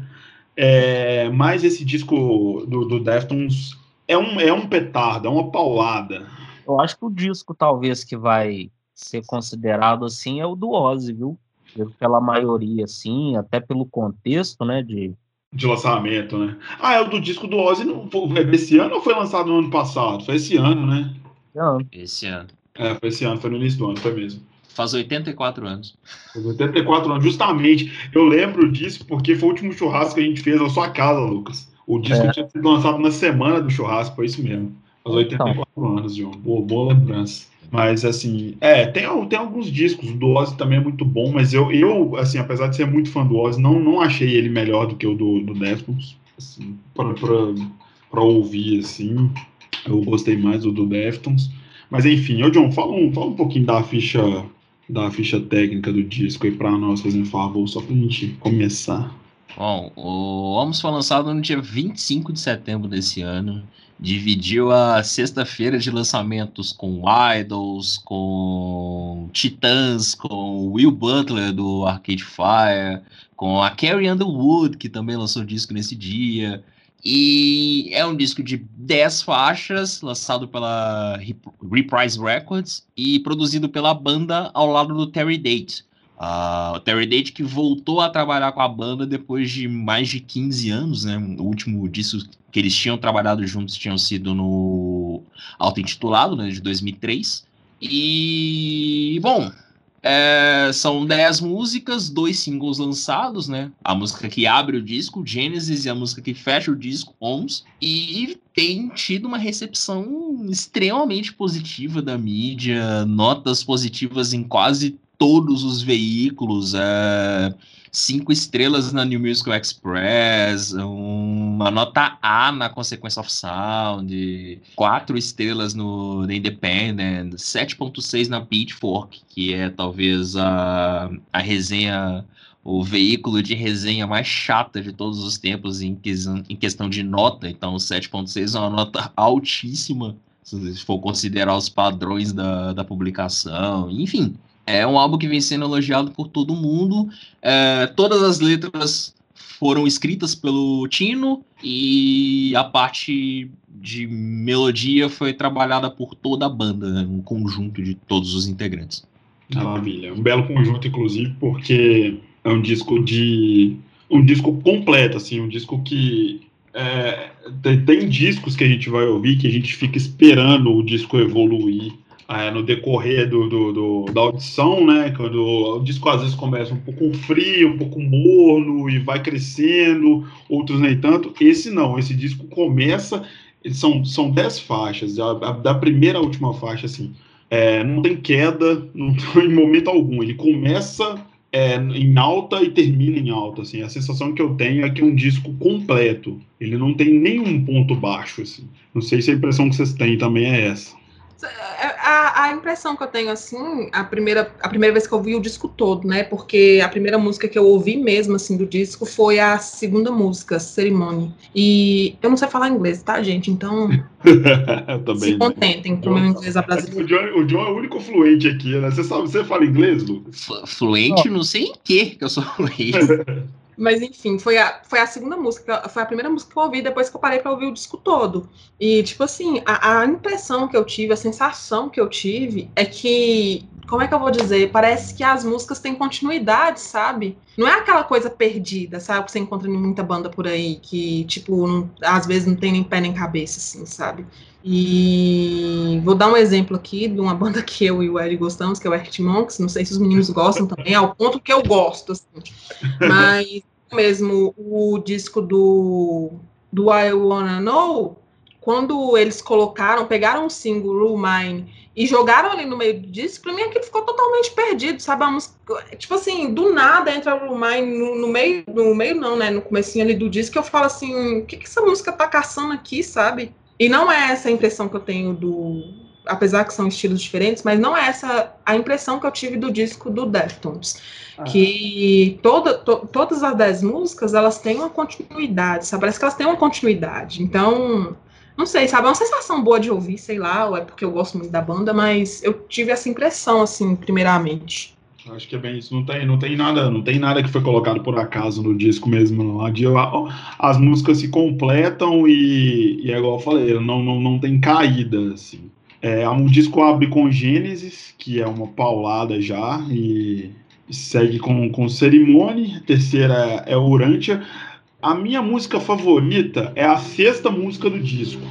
É, mas esse disco do, do Deftones é um, é um petardo, é uma paulada. Eu acho que o disco, talvez, que vai ser considerado assim é o do Ozzy, viu? Pela maioria, assim, até pelo contexto, né, de de lançamento, né? Ah, é o do disco do Ozzy não, foi desse ano ou foi lançado no ano passado? Foi esse ano, né? Não. Esse ano. É, foi esse ano, foi no início do ano, foi mesmo. Faz 84 anos. Faz 84 anos, justamente. Eu lembro disso porque foi o último churrasco que a gente fez na sua casa, Lucas. O disco é. tinha sido lançado na semana do churrasco, foi isso mesmo. Faz 84 então. anos, João. Boa, boa lembrança. Mas, assim, é, tem, tem alguns discos, o do Ozzy também é muito bom, mas eu, eu assim, apesar de ser muito fã do Ozzy, não, não achei ele melhor do que o do, do Deftones, assim, pra, pra, pra ouvir, assim, eu gostei mais do do Deftones. Mas, enfim, ô John, fala um, fala um pouquinho da ficha, da ficha técnica do disco aí pra nós, fazendo favor, só pra gente começar. Bom, o Homos foi lançado no dia 25 de setembro desse ano, dividiu a sexta-feira de lançamentos com Idols, com Titãs, com Will Butler do Arcade Fire, com a Carrie Underwood, que também lançou disco nesse dia. E é um disco de 10 faixas, lançado pela Reprise Records e produzido pela banda ao lado do Terry Date. Uh, o Terry Date que voltou a trabalhar com a banda depois de mais de 15 anos, né? O último disco que eles tinham trabalhado juntos tinham sido no auto-intitulado, né, de 2003. E, bom, É, são 10 músicas, dois singles lançados, né? A música que abre o disco, Genesis, e a música que fecha o disco, Homes. E tem tido uma recepção extremamente positiva da mídia, notas positivas em quase todos os veículos. É, cinco estrelas na New Musical Express, uma nota A na Consequence of Sound, quatro estrelas no The Independent, 7.6 na Pitchfork, que é talvez a, a resenha o veículo de resenha mais chata de todos os tempos em, em questão de nota. Então, 7.6 é uma nota altíssima, se for considerar os padrões da, da publicação. Enfim, é um álbum que vem sendo elogiado por todo mundo. É, todas as letras foram escritas pelo Tino e a parte de melodia foi trabalhada por toda a banda, né? um conjunto de todos os integrantes. Maravilha, um belo conjunto, inclusive, porque é um disco de um disco completo, assim, um disco que é, tem, tem discos que a gente vai ouvir que a gente fica esperando o disco evoluir é, no decorrer do, do, do, da audição, né? Quando o disco às vezes começa um pouco frio, um pouco morno e vai crescendo, outros nem tanto. Esse não, esse disco começa, são, são dez faixas, a, a, da primeira à última faixa, assim, é, não tem queda não, em momento algum. Ele começa é, em alta e termina em alta, assim. A sensação que eu tenho é que é um disco completo. Ele não tem nenhum ponto baixo, assim. Não sei se a impressão que vocês têm também é essa. A, a, impressão que eu tenho, assim, a primeira, a primeira vez que eu ouvi o disco todo, né? Porque a primeira música que eu ouvi mesmo, assim, do disco foi a segunda música, Cerimônia. E eu não sei falar inglês, tá, gente? Então. eu também. Se contentem com o meu inglês a brasileiro. O John, o John é o único fluente aqui, né? Você sabe, você fala inglês, Lucas? Fluente, não sei em que que eu sou fluente. Mas enfim, foi a, foi a segunda música, foi a primeira música que eu ouvi depois que eu parei para ouvir o disco todo. E, tipo assim, a, a, impressão que eu tive, a sensação que eu tive é que, como é que eu vou dizer? Parece que as músicas têm continuidade, sabe? Não é aquela coisa perdida, sabe? Que você encontra em muita banda por aí, que, tipo, não, às vezes não tem nem pé nem cabeça, assim, sabe? E vou dar um exemplo aqui de uma banda que eu e o Ed gostamos, que é o Arctic Monks. Não sei se os meninos gostam também, ao ponto que eu gosto, assim. Mas mesmo o disco do, do I Wanna Know, quando eles colocaram, pegaram o single Rule Mine e jogaram ali no meio do disco, pra mim aquilo ficou totalmente perdido, sabe? A música, tipo assim, do nada entra o Rule Mine no, no, meio, no meio não, né? No comecinho ali do disco, eu falo assim, o que, que essa música tá caçando aqui, sabe? E não é essa a impressão que eu tenho do. Apesar que são estilos diferentes, mas não é essa a impressão que eu tive do disco do Deftones. Ah. Que toda, to, todas as dez músicas, elas têm uma continuidade, sabe? Parece que elas têm uma continuidade. Então, não sei, sabe? É uma sensação boa de ouvir, sei lá, ou é porque eu gosto muito da banda, mas eu tive essa impressão, assim, primeiramente. Acho que é bem isso. Não tem, não tem nada, não tem nada que foi colocado por acaso no disco mesmo. Não. As músicas se completam e, e é igual eu falei, não, não, não tem caída, assim. É, um disco abre com Gênesis, que é uma paulada já, e, segue com, com Cerimônia. A terceira é Urantia. A minha música favorita é a sexta música do disco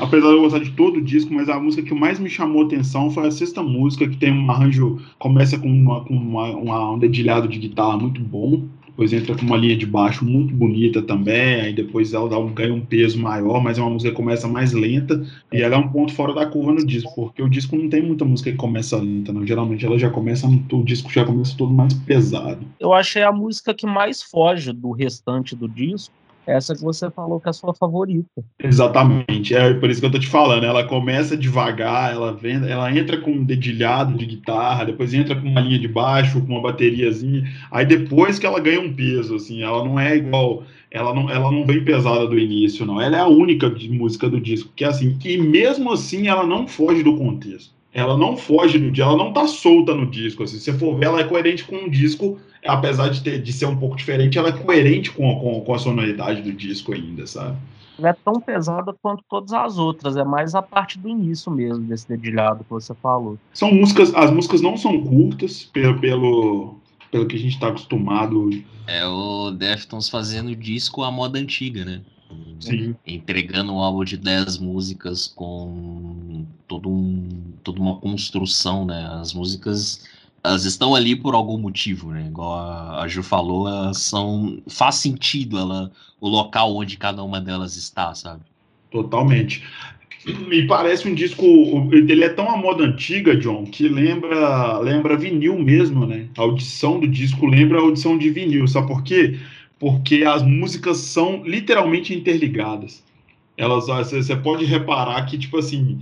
apesar de eu gostar de todo o disco, mas a música que mais me chamou atenção foi a sexta música, que tem um arranjo, começa com, uma, com uma, uma, um dedilhado de guitarra muito bom, depois entra com uma linha de baixo muito bonita também, aí depois ela dá um, ganha um peso maior, mas é uma música que começa mais lenta, e ela é um ponto fora da curva no disco, porque o disco não tem muita música que começa lenta, não. Geralmente ela já começa, o disco já começa todo mais pesado. Eu achei a música que mais foge do restante do disco, essa que você falou que é a sua favorita. Exatamente, é por isso que eu tô te falando. Ela começa devagar, ela vem, ela entra com um dedilhado de guitarra, depois entra com uma linha de baixo, com uma bateriazinha, aí depois que ela ganha um peso, assim, ela não é igual, ela não, ela não vem pesada do início, não. Ela é a única música do disco, que é assim, e mesmo assim ela não foge do contexto. Ela não foge do disco, ela não tá solta no disco. Assim, se você for ver, ela é coerente com o disco apesar de, ter, de ser um pouco diferente, ela é coerente com, com, com a sonoridade do disco ainda, sabe? Não é tão pesada quanto todas as outras, é mais a parte do início mesmo, desse dedilhado que você falou. São músicas, as músicas não são curtas, pelo, pelo, pelo que a gente está acostumado. É o Deftones fazendo disco à moda antiga, né? Sim. Entregando um álbum de 10 músicas com todo um, toda uma construção, né? As músicas elas estão ali por algum motivo, né? Igual a, Ju falou, elas são. Faz sentido ela, o local onde cada uma delas está, sabe? Totalmente. Me parece um disco. Ele é tão a moda antiga, John, que lembra, lembra vinil mesmo, né? A audição do disco lembra a audição de vinil. Sabe por quê? Porque as músicas são literalmente interligadas. Elas, você pode reparar que, tipo assim,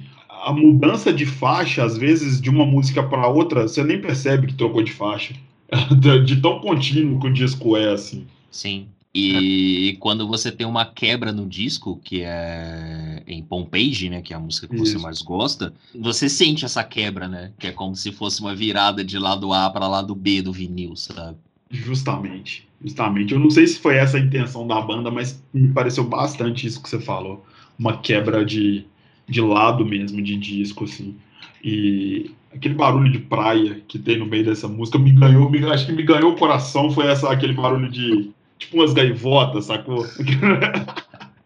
a mudança de faixa, às vezes, de uma música para outra, você nem percebe que trocou de faixa. De tão contínuo que o disco é, assim. Sim. E quando você tem uma quebra no disco, que é em Pompeii, né, que é a música que Isso. você mais gosta, você sente essa quebra, né? Que é como se fosse uma virada de lado A para lado B do vinil, sabe? Justamente, justamente. Eu não sei se foi essa a intenção da banda, mas me pareceu bastante isso que você falou. Uma quebra de, de lado mesmo, de disco, assim. E aquele barulho de praia que tem no meio dessa música me ganhou, me, acho que me ganhou o coração, foi essa, aquele barulho de tipo umas gaivotas, sacou?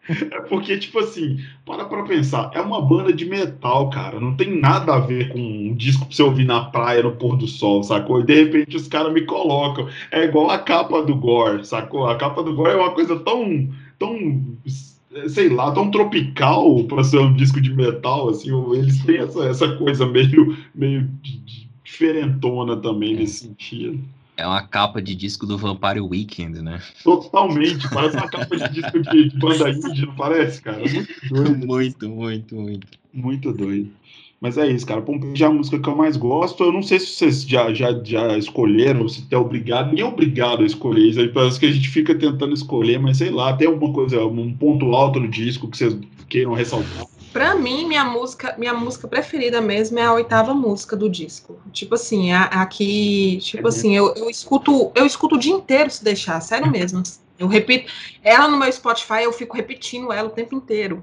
É porque, tipo assim, para pra pensar, é uma banda de metal, cara. Não tem nada a ver com um disco pra você ouvir na praia no pôr do sol, sacou? E de repente os caras me colocam. É igual a capa do Gore, sacou? A capa do Gore é uma coisa tão. tão sei lá, tão tropical para ser um disco de metal, assim, eles têm essa, essa coisa meio, meio diferentona também nesse sentido. É uma capa de disco do Vampire Weekend, né? Totalmente, parece uma capa de disco de, de banda indie, não parece, cara? Muito doido. muito, muito, muito. Muito doido. Mas é isso, cara. Pompeii é a música que eu mais gosto. Eu não sei se vocês já, já, já escolheram, se é obrigado, nem obrigado a escolher. Isso aí parece que a gente fica tentando escolher, mas sei lá, tem alguma coisa, um ponto alto no disco que vocês queiram ressaltar. Pra mim, minha música, minha música preferida mesmo é a oitava música do disco. Tipo assim, a, a que, tipo assim, eu, eu escuto, eu escuto o dia inteiro se deixar, sério mesmo. Eu repito, ela no meu Spotify, eu fico repetindo ela o tempo inteiro.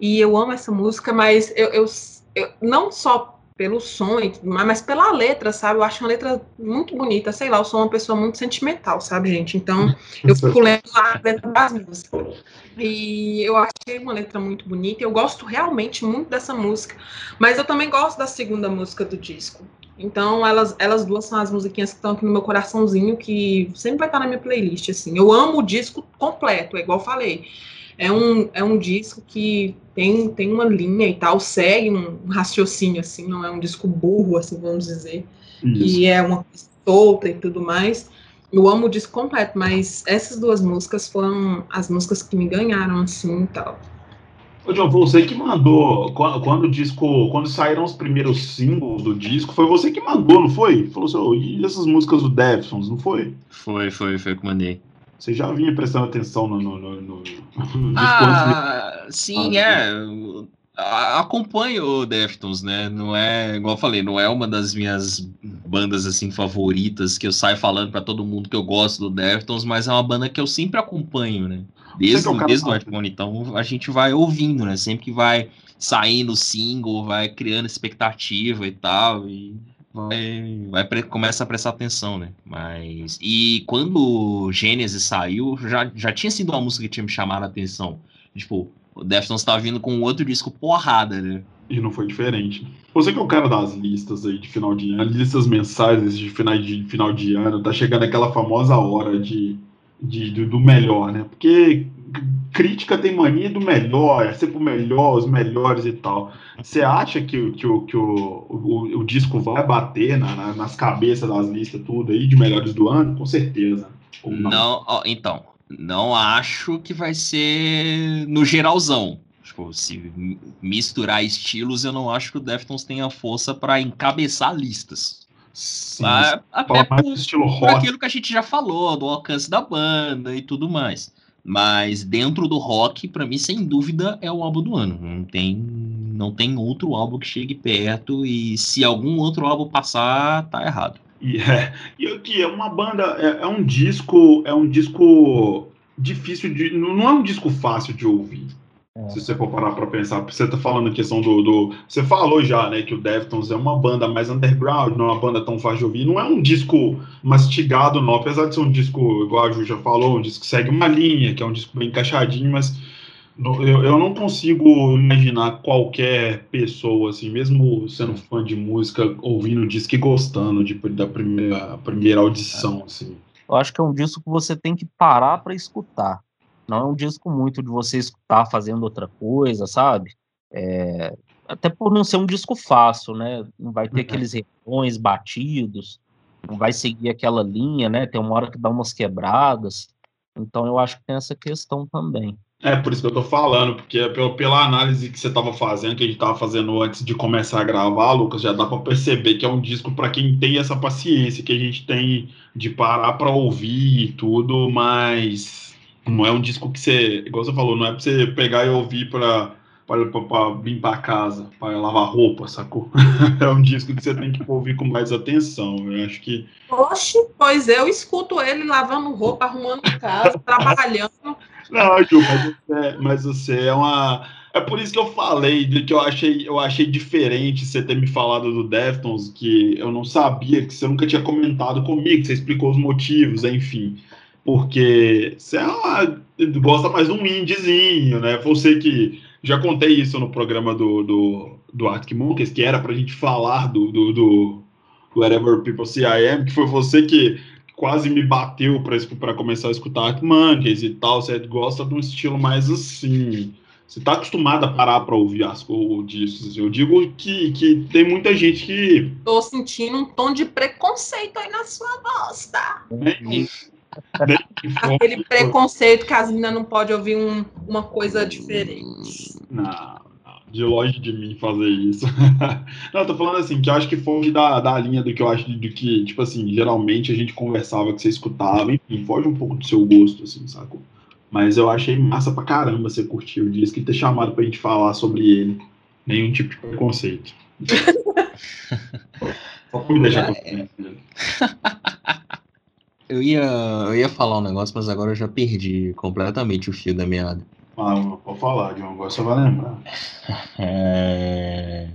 E eu amo essa música, mas eu, eu, eu não só pelo som e tudo mais, mas pela letra, sabe? Eu acho uma letra muito bonita, sei lá, eu sou uma pessoa muito sentimental, sabe, gente? Então, eu fico lendo a letra das músicas. E eu achei uma letra muito bonita, eu gosto realmente muito dessa música, mas eu também gosto da segunda música do disco. Então, elas, elas duas são as musiquinhas que estão aqui no meu coraçãozinho, que sempre vai estar na minha playlist, assim. Eu amo o disco completo, é igual eu falei é um, é um disco que tem, tem uma linha e tal, segue um, um raciocínio, assim, não é um disco burro, assim, vamos dizer, Isso. que é uma coisa solta e tudo mais. Eu amo o disco completo, mas essas duas músicas foram as músicas que me ganharam, assim, e tal. Ô, John, você que mandou, quando, quando, o disco, quando saíram os primeiros singles do disco, foi você que mandou, não foi? Falou assim, e essas músicas do Deftones, não foi? Foi, foi, foi que mandei. Você já vinha prestando atenção no. no, no, no ah, sim, é. Acompanho o Deftones, né? Não é, igual eu falei, não é uma das minhas bandas assim favoritas que eu saio falando para todo mundo que eu gosto do Deftones, mas é uma banda que eu sempre acompanho, né? Desde, é desde o iPhone, então a gente vai ouvindo, né? Sempre que vai saindo single, vai criando expectativa e tal. E vai, vai começa a prestar atenção, né? Mas e quando Gênesis saiu, já, já tinha sido uma música que tinha me chamado a atenção. Tipo, o Deftones tá vindo com outro disco porrada, né? E não foi diferente. Você que é o cara das listas aí de final de ano, listas mensais de final de, final de ano, tá chegando aquela famosa hora de, de, do melhor, né? Porque crítica tem mania do melhor, é sempre o melhor, os melhores e tal. Você acha que, que, o, que o, o, o disco vai bater na, na, nas cabeças das listas tudo aí de melhores do ano? Com certeza. Não, não ó, então, não acho que vai ser no geralzão. Tipo, se misturar estilos, eu não acho que o Deftones tenha força para encabeçar listas. Sim, até por, por aquilo que a gente já falou, do alcance da banda e tudo mais. Mas dentro do rock, para mim, sem dúvida, é o álbum do ano. Não tem, não tem outro álbum que chegue perto. E se algum outro álbum passar, tá errado. E é, e aqui é uma banda, é, é um disco, é um disco difícil de, não é um disco fácil de ouvir. É. Se você for parar para pensar, você tá falando a questão do, do, Você falou já, né, que o Deftones é uma banda mais underground, não é uma banda tão fácil de ouvir. Não é um disco mastigado, não. Apesar de ser um disco, igual a Ju já falou, um disco que segue uma linha, que é um disco bem encaixadinho, mas Eu, eu não consigo imaginar qualquer pessoa, assim, mesmo sendo fã de música, ouvindo disco e gostando de, da primeira, primeira audição, assim. Eu acho que é um disco que você tem que parar para escutar. Não é um disco muito de você escutar fazendo outra coisa, sabe? É, até por não ser um disco fácil, né? Não vai ter uhum. aqueles refrões batidos, não vai seguir aquela linha, né? Tem uma hora que dá umas quebradas. Então eu acho que tem essa questão também. É por isso que eu tô falando, porque é pela análise que você estava fazendo, que a gente estava fazendo antes de começar a gravar, Lucas, já dá para perceber que é um disco para quem tem essa paciência que a gente tem de parar para ouvir e tudo, mas não é um disco que você, igual você falou, não é para você pegar e ouvir para para limpar a casa, para lavar roupa, sacou? é um disco que você tem que ouvir com mais atenção. Eu acho que. Oxe, pois eu escuto ele lavando roupa, arrumando casa, trabalhando. Não, Ju, mas você, mas você é uma. É por isso que eu falei de que eu achei, eu achei diferente você ter me falado do Deftones, que eu não sabia, que você nunca tinha comentado comigo, que você explicou os motivos, enfim. Porque você é uma, gosta mais de um indiezinho, né? Você que já contei isso no programa do, do, do Arctic Monkeys, que era pra gente falar do, do, do Wherever People See I Am, que foi você que quase me bateu para começar a escutar Arctic Monkeys e tal. Você gosta de um estilo mais assim. Você está acostumado a parar para ouvir as discos. Eu digo que, que tem muita gente que. Tô sentindo um tom de preconceito aí na sua voz, tá? Nem, Aquele preconceito que as meninas não podem ouvir um, uma coisa diferente. Não, não, de longe de mim fazer isso. não, eu tô falando assim, que eu acho que foge da, da linha do que eu acho do que, tipo assim, geralmente a gente conversava, que você escutava, enfim, foge um pouco do seu gosto, assim, sacou? Mas eu achei massa pra caramba você curtir o disco e ter chamado pra gente falar sobre ele. Nenhum tipo de preconceito. Só me deixar com Eu ia, eu ia falar um negócio, mas agora eu já perdi completamente o fio da meada. Ah, pode falar, John, agora você vai lembrar. É...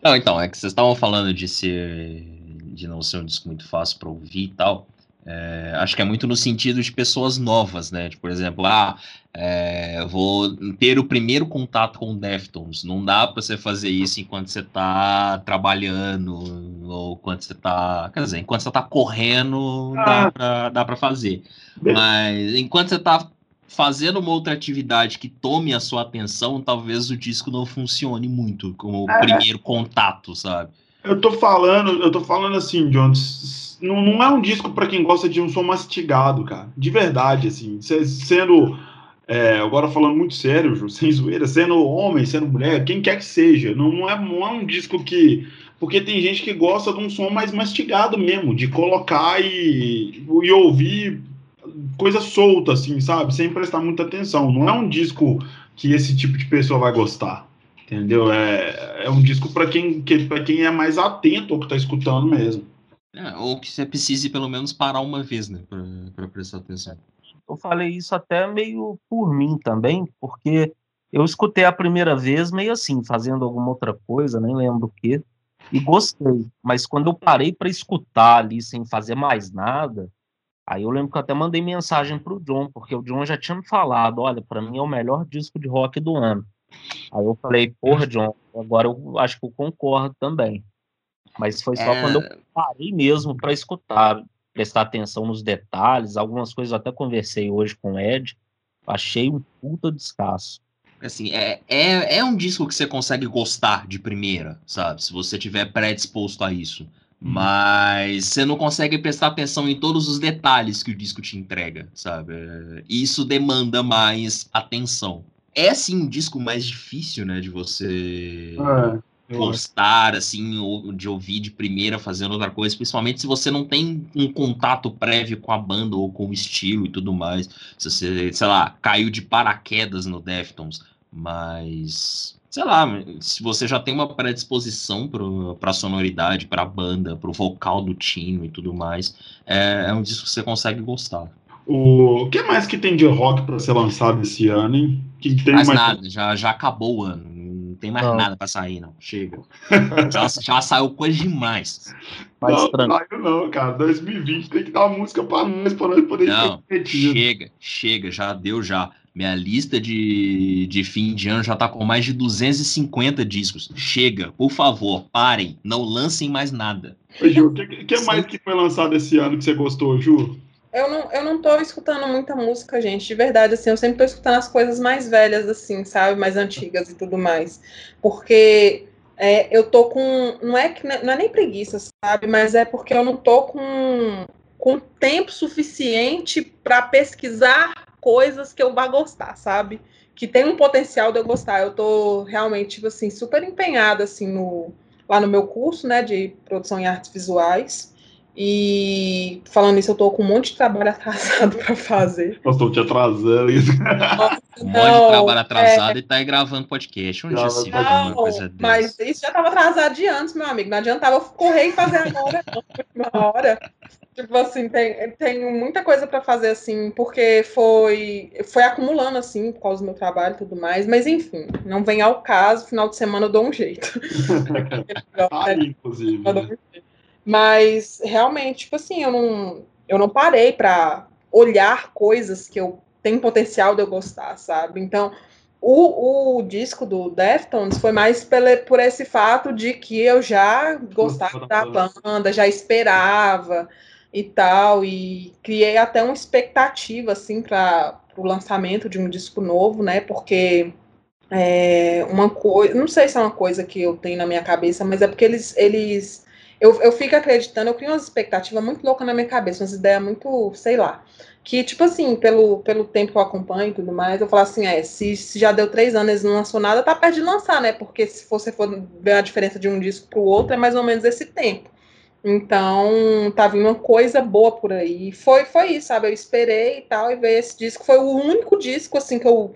Não, então, é que vocês estavam falando de ser de não ser um disco muito fácil para ouvir e tal. É, acho que é muito no sentido de pessoas novas, né? Tipo, por exemplo, ah, é, vou ter o primeiro contato com Deftones. Não dá para você fazer isso enquanto você está trabalhando ou quando você está, quer dizer, enquanto você está correndo, ah. dá para fazer. Mas enquanto você está fazendo uma outra atividade que tome a sua atenção, talvez o disco não funcione muito como o é. primeiro contato, sabe? Eu tô falando, eu tô falando assim, Jones não, não é um disco para quem gosta de um som mastigado, cara. De verdade, assim. Sendo. É, agora falando muito sério, sem zoeira, sendo homem, sendo mulher, quem quer que seja. Não, não, é, não é um disco que. Porque tem gente que gosta de um som mais mastigado mesmo, de colocar e, e ouvir coisa solta, assim, sabe? Sem prestar muita atenção. Não é um disco que esse tipo de pessoa vai gostar. Entendeu? É, é um disco para quem, que, quem é mais atento ao que tá escutando mesmo. É, ou que você precise pelo menos parar uma vez, né, para prestar atenção. Eu falei isso até meio por mim também, porque eu escutei a primeira vez meio assim, fazendo alguma outra coisa, nem lembro o que, e gostei. Mas quando eu parei para escutar ali sem fazer mais nada, aí eu lembro que eu até mandei mensagem pro John, porque o John já tinha me falado, olha, para mim é o melhor disco de rock do ano. Aí eu falei, porra, John, agora eu acho que eu concordo também. Mas foi só é... quando eu é. parei mesmo para escutar, prestar atenção nos detalhes. Algumas coisas eu até conversei hoje com o Ed. Achei um puta descasso. Assim, é, é, é um disco que você consegue gostar de primeira, sabe? Se você tiver predisposto a isso. Uhum. Mas você não consegue prestar atenção em todos os detalhes que o disco te entrega, sabe? É, isso demanda mais atenção. É sim um disco mais difícil, né, de você é gostar, assim, ou de ouvir de primeira fazendo outra coisa, principalmente se você não tem um contato prévio com a banda ou com o estilo e tudo mais. Se você, sei lá, caiu de paraquedas no Deftones, mas sei lá, se você já tem uma predisposição para a sonoridade, para a banda, para o vocal do Tino e tudo mais, é, é, um disco que você consegue gostar. O que mais que tem de rock para ser lançado esse ano, hein? Que tem mais, mais nada, já, já acabou o ano tem mais não. nada para sair, não. Chega. já, já saiu coisa demais. Mais não, saiu não, cara. 2020 tem que dar uma música para nós, para nós poder Não, chega, chega, já deu já. Minha lista de, de fim de ano já tá com mais de 250 discos. Chega, por favor, parem, não lancem mais nada. Ô, Ju, o que, que mais que foi lançado esse ano que você gostou, Ju? Eu não, eu não tô escutando muita música, gente, de verdade, assim, eu sempre tô escutando as coisas mais velhas, assim, sabe, mais antigas e tudo mais, porque é, eu tô com, não é que não é nem preguiça, sabe, mas é porque eu não tô com, com tempo suficiente para pesquisar coisas que eu vá gostar, sabe, que tem um potencial de eu gostar, eu tô realmente, tipo assim, super empenhada, assim, no, lá no meu curso, né, de produção em artes visuais, e falando isso, eu tô com um monte de trabalho atrasado para fazer. Nossa, tô te atrasando. Isso. um monte de trabalho atrasado é... e tá aí gravando podcast. Onde já se não, uma coisa dessa? Mas isso já tava atrasado de antes, meu amigo. Não adiantava correr e fazer agora, uma hora. Tipo assim, tem, tem muita coisa para fazer, assim, porque foi, foi acumulando, assim, por causa do meu trabalho e tudo mais. Mas, enfim, não vem ao caso. Final de semana eu dou um jeito. Aí, inclusive. Eu dou um jeito. Mas realmente, tipo assim, eu não, eu não parei para olhar coisas que eu tenho potencial de eu gostar, sabe? Então, o, o disco do Deftones foi mais pela, por esse fato de que eu já gostava da banda, já esperava e tal, e criei até uma expectativa, assim, para o lançamento de um disco novo, né? Porque é uma coisa, não sei se é uma coisa que eu tenho na minha cabeça, mas é porque eles, eles eu, eu fico acreditando, eu crio uma expectativa muito louca na minha cabeça, umas ideias muito, sei lá. Que, tipo assim, pelo, pelo tempo que eu acompanho e tudo mais, eu falo assim, é, se, se já deu três anos e não lançou nada, tá perto de lançar, né? Porque se você for ver a diferença de um disco pro outro, é mais ou menos esse tempo. Então, tá vindo uma coisa boa por aí. Foi, foi isso, sabe? Eu esperei e tal, e veio esse disco. Foi o único disco, assim, que eu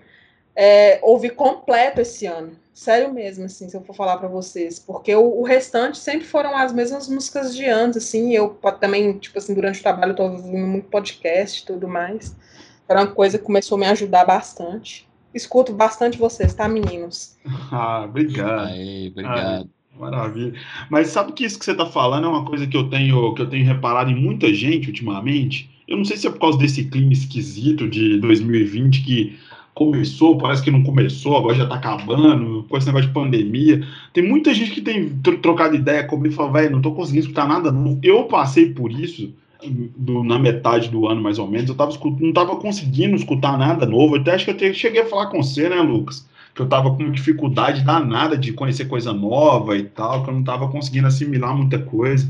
é, ouvi completo esse ano. Sério mesmo, assim, se eu for falar para vocês. Porque o, o, restante sempre foram as mesmas músicas de antes, assim. Eu também, tipo assim, durante o trabalho eu tô ouvindo muito podcast e tudo mais. Era uma coisa que começou a me ajudar bastante. Escuto bastante vocês, tá, meninos? Ah, obrigado. Aí, obrigado. Maravilha. Mas sabe que isso que você tá falando é uma coisa que eu tenho que eu tenho reparado em muita gente ultimamente. Eu não sei se é por causa desse clima esquisito de 2020 que começou, parece que não começou, agora já tá acabando, com esse negócio de pandemia. Tem muita gente que tem trocado ideia comigo e fala, velho, não tô conseguindo escutar nada não. Eu passei por isso do, na metade do ano, mais ou menos. Eu tava, não tava conseguindo escutar nada novo. Até acho que eu cheguei a falar com você, né, Lucas? Que eu tava com dificuldade danada de conhecer coisa nova e tal, que eu não tava conseguindo assimilar muita coisa.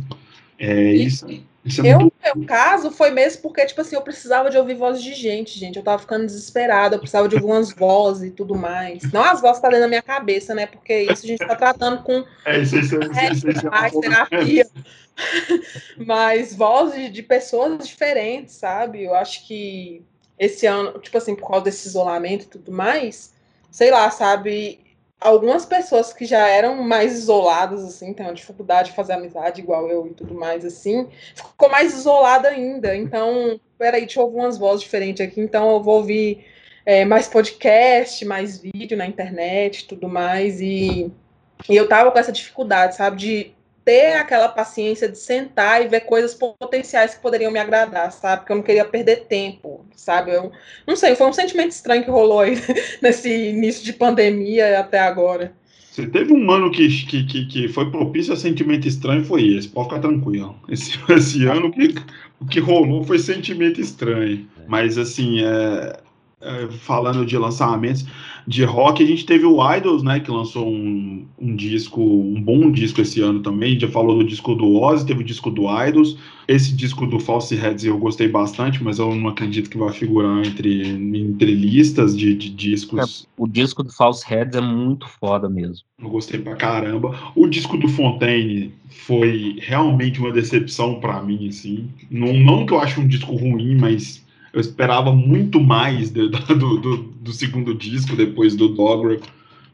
É isso. Isso é eu, muito... no meu caso, foi mesmo porque, tipo assim, eu precisava de ouvir vozes de gente, gente. Eu tava ficando desesperada, eu precisava de ouvir umas vozes e tudo mais. Não as vozes que tá dentro da minha cabeça, né? Porque isso a gente tá tratando com é, isso, isso, isso, isso, mais terapia. Mas vozes de pessoas diferentes, sabe? Eu acho que esse ano, tipo assim, por causa desse isolamento e tudo mais, sei lá, sabe? Algumas pessoas que já eram mais isoladas, assim, tem uma dificuldade de fazer amizade igual eu e tudo mais, assim, ficou mais isolada ainda. Então, peraí, deixa eu ouvir umas vozes diferentes aqui. Então, eu vou ouvir é, mais podcast, mais vídeo na internet tudo mais. E, e eu tava com essa dificuldade, sabe, de ter aquela paciência de sentar e ver coisas potenciais que poderiam me agradar, sabe? Porque eu não queria perder tempo, sabe? Eu não sei, foi um sentimento estranho que rolou aí nesse início de pandemia até agora. Você teve um ano que, que, que, que foi propício a sentimento estranho, foi esse, pode ficar tranquilo. Esse, esse ano que, o que rolou foi sentimento estranho. Mas assim, é, é, falando de lançamentos, de rock, a gente teve o Idols, né, que lançou um, um disco, um bom disco esse ano também. A gente já falou do disco do Ozzy, teve o disco do Idols. Esse disco do False Heads eu gostei bastante, mas eu não acredito que vai figurar entre, entre listas de, de discos. É, o disco do False Heads é muito foda mesmo. Eu gostei pra caramba. O disco do Fontaine foi realmente uma decepção para mim, assim. Não, não que eu ache um disco ruim, mas eu esperava muito mais do, do, do, do segundo disco, depois do Dogra.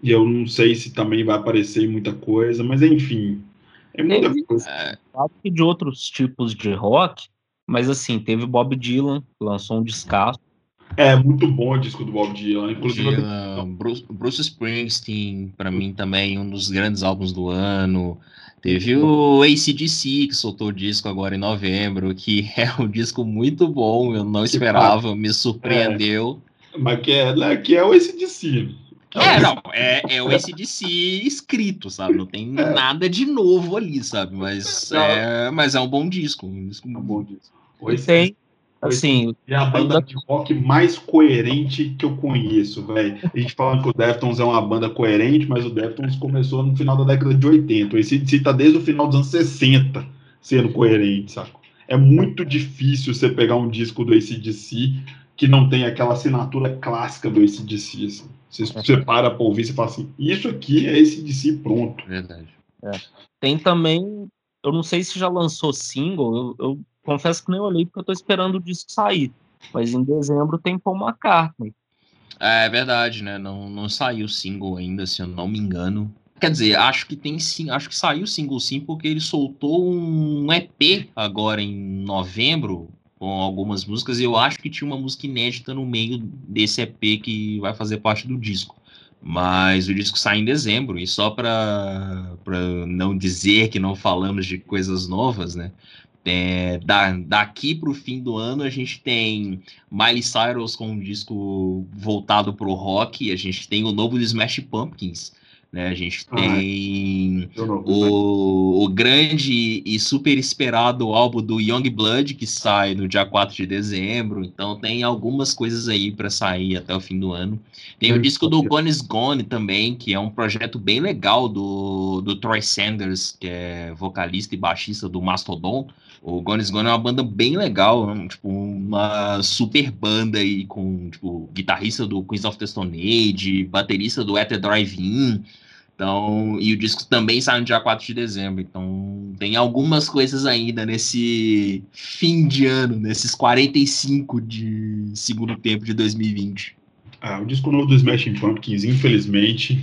E eu não sei se também vai aparecer muita coisa, mas enfim. É muita teve, coisa. É, de outros tipos de rock, mas assim, teve Bob Dylan, lançou um descasso. É, muito bom o disco do Bob Dylan. Inclusive, Dylan, Bruce, Bruce Springsteen, para mim também, um dos grandes álbuns do ano. Teve o ACDC, que soltou o disco agora em novembro, que é um disco muito bom, eu não esperava, me surpreendeu. Mas que é, né, que é o ACDC. É, não, é, é o ACDC escrito, sabe? Não tem É. nada de novo ali, sabe? Mas é, mas é um bom disco. Um disco É um bom disco. E tem, assim, é a banda de rock mais coerente que eu conheço, velho. A gente fala que o Deftones é uma banda coerente, mas o Deftones começou no final da década de 80. O ACDC tá desde o final dos anos 60 sendo coerente, saco? É muito difícil você pegar um disco do ACDC que não tem aquela assinatura clássica do ACDC, assim. Você, você para pra ouvir e fala assim, isso aqui é ACDC pronto. Verdade. tem também, eu não sei se já lançou single, eu, eu confesso que nem olhei porque eu tô esperando o disco sair. Mas em dezembro tem Paul McCartney. É verdade, né? Não, não saiu single ainda, se eu não me engano. Quer dizer, acho que tem sim, acho que saiu single sim, porque ele soltou um EP agora em novembro com algumas músicas, e eu acho que tinha uma música inédita no meio desse EP que vai fazer parte do disco. Mas o disco sai em dezembro, e só para não dizer que não falamos de coisas novas, né? É, da, daqui para o fim do ano a gente tem Miley Cyrus com um disco voltado para o rock, a gente tem o novo do Smash Pumpkins, né? A gente Ah, tem Eu não- o, o grande e super esperado álbum do Young Blood, que sai no dia 4 de dezembro. Então tem algumas coisas aí para sair até o fim do ano. Tem o Hum, disco do. Gone is Gone também, que é um projeto bem legal do, do Troy Sanders, que é vocalista e baixista do Mastodon. O Gone is Gone é uma banda bem legal, um, tipo, uma super banda aí com, tipo, guitarrista do Queens of the Stone Age, baterista do Ether Drive-In. Então, e o disco também sai no dia 4 de dezembro. Então, tem algumas coisas ainda nesse fim de ano, nesses 45 de segundo tempo de 2020. Ah, o disco novo do Smashing Pumpkins, infelizmente,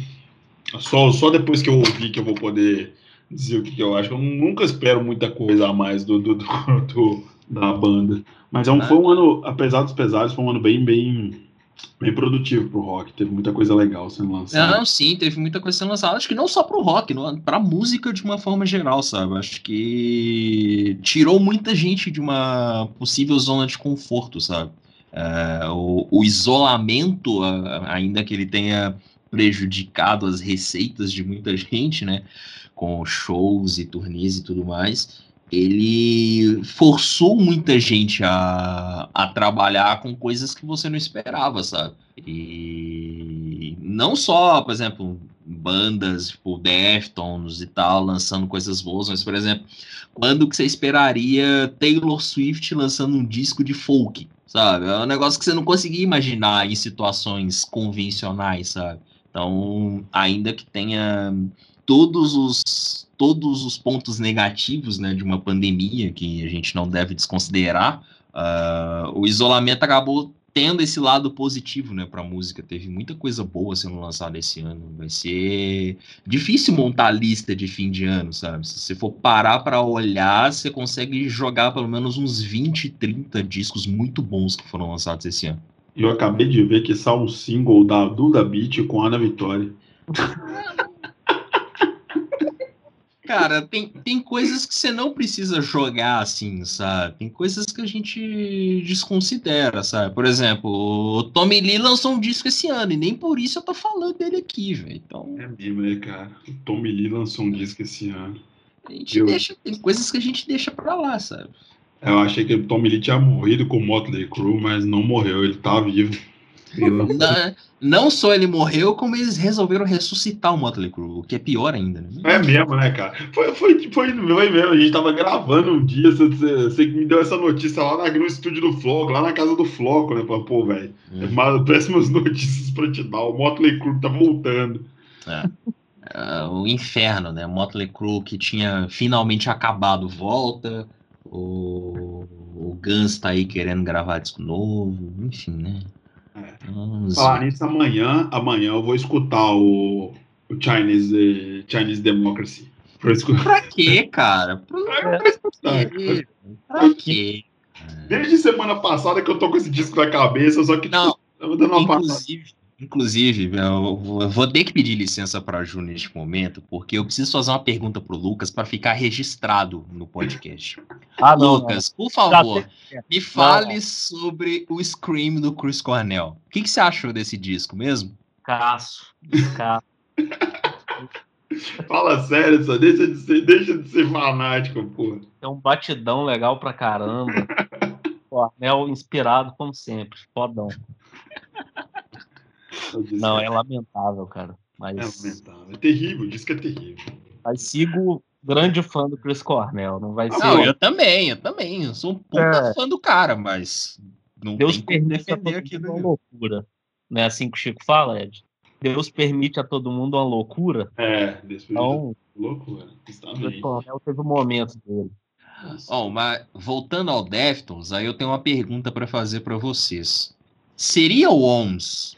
só, só depois que eu ouvir que eu vou poder dizer o que, que eu acho. Eu nunca espero muita coisa a mais do, do, do- do- da banda. Mas é um, Ah. foi um ano, apesar dos pesares, foi um ano bem, bem, bem produtivo pro rock. Teve muita coisa legal sendo lançada. Não, sim, teve muita coisa sendo lançada. Acho que não só pro rock, no- pra música de uma forma geral, sabe? Acho que tirou muita gente de uma possível zona de conforto, sabe? É, o, o isolamento, a- ainda que ele tenha prejudicado as receitas de muita gente, né? Com shows e turnês e tudo mais, ele forçou muita gente a, a trabalhar com coisas que você não esperava, sabe? E não só, por exemplo, bandas tipo Deftones e tal, lançando coisas boas, mas, por exemplo, quando que você esperaria Taylor Swift lançando um disco de folk, sabe? É um negócio que você não conseguia imaginar em situações convencionais, sabe? Então, ainda que tenha todos os todos os pontos negativos né, de uma pandemia que a gente não deve desconsiderar, ah, o isolamento acabou tendo esse lado positivo né, para a música. Teve muita coisa boa sendo lançada esse ano. Vai ser difícil montar a lista de fim de ano, sabe? Se você for parar para olhar, você consegue jogar pelo menos uns 20, 30 discos muito bons que foram lançados esse ano. Eu acabei de ver que saiu um single da Duda Beat com Ana Vitória. Cara, tem, tem coisas que você não precisa jogar assim, sabe? Tem coisas que a gente desconsidera, sabe? Por exemplo, o Tommy Lee lançou um disco esse ano e nem por isso eu tô falando dele aqui, velho. Então, É mesmo, né, cara? O Tommy Lee lançou um disco esse ano. a gente Eu- deixa, tem coisas que a gente deixa pra lá, sabe? Eu achei que o Tommy Lee tinha morrido com o Motley Crue, mas não morreu, ele tá vivo. Na- não só ele morreu, como eles resolveram ressuscitar o Motley Crue, o que é pior ainda, né? É mesmo, né, cara? Foi, foi, foi, foi mesmo. A gente tava gravando um dia. Você, que me deu essa notícia lá na- no estúdio do Floco, lá na casa do Floco, né? Falei, Pô, velho, Hum. mas péssimas notícias pra te dar. O Motley Crue tá voltando. Ah, o inferno, né? Motley Crue que tinha finalmente acabado volta. O, o Guns tá aí querendo gravar disco novo, enfim, né? É. Vamos- Falar nisso, amanhã, amanhã eu vou escutar o, o Chinese, Chinese Democracy. Pra escu- Pra quê, cara? Pra, pra escutar. quê? Pra quê? Desde semana passada que eu tô com esse disco na cabeça, só que Não, tava dando uma passada. Inclusive, eu vou ter que pedir licença para a Ju neste momento, porque eu preciso fazer uma pergunta para o Lucas para ficar registrado no podcast. Ah, não, Lucas, por favor, me fale sobre o Scream do Chris Cornell. O que, que você achou desse disco mesmo? Caço, caço. Fala sério, só deixa de ser, deixa de ser fanático, porra. É um batidão legal pra caramba. Cornel inspirado como sempre, fodão. Não, é lamentável, cara. Mas... É lamentável, é terrível, diz que é terrível. Mas sigo grande fã do Chris Cornell, não vai ser. Não, eu também, eu também. Eu sou um puta é. fã do cara, mas não Deus tem como defender aqui. Uma loucura. Não é assim que o Chico fala, Ed? Deus permite a todo mundo uma loucura. É, Deus permite então, loucura. O teve um momento dele. Bom, mas voltando ao Deftones, aí eu tenho uma pergunta para fazer para vocês. Seria o OMS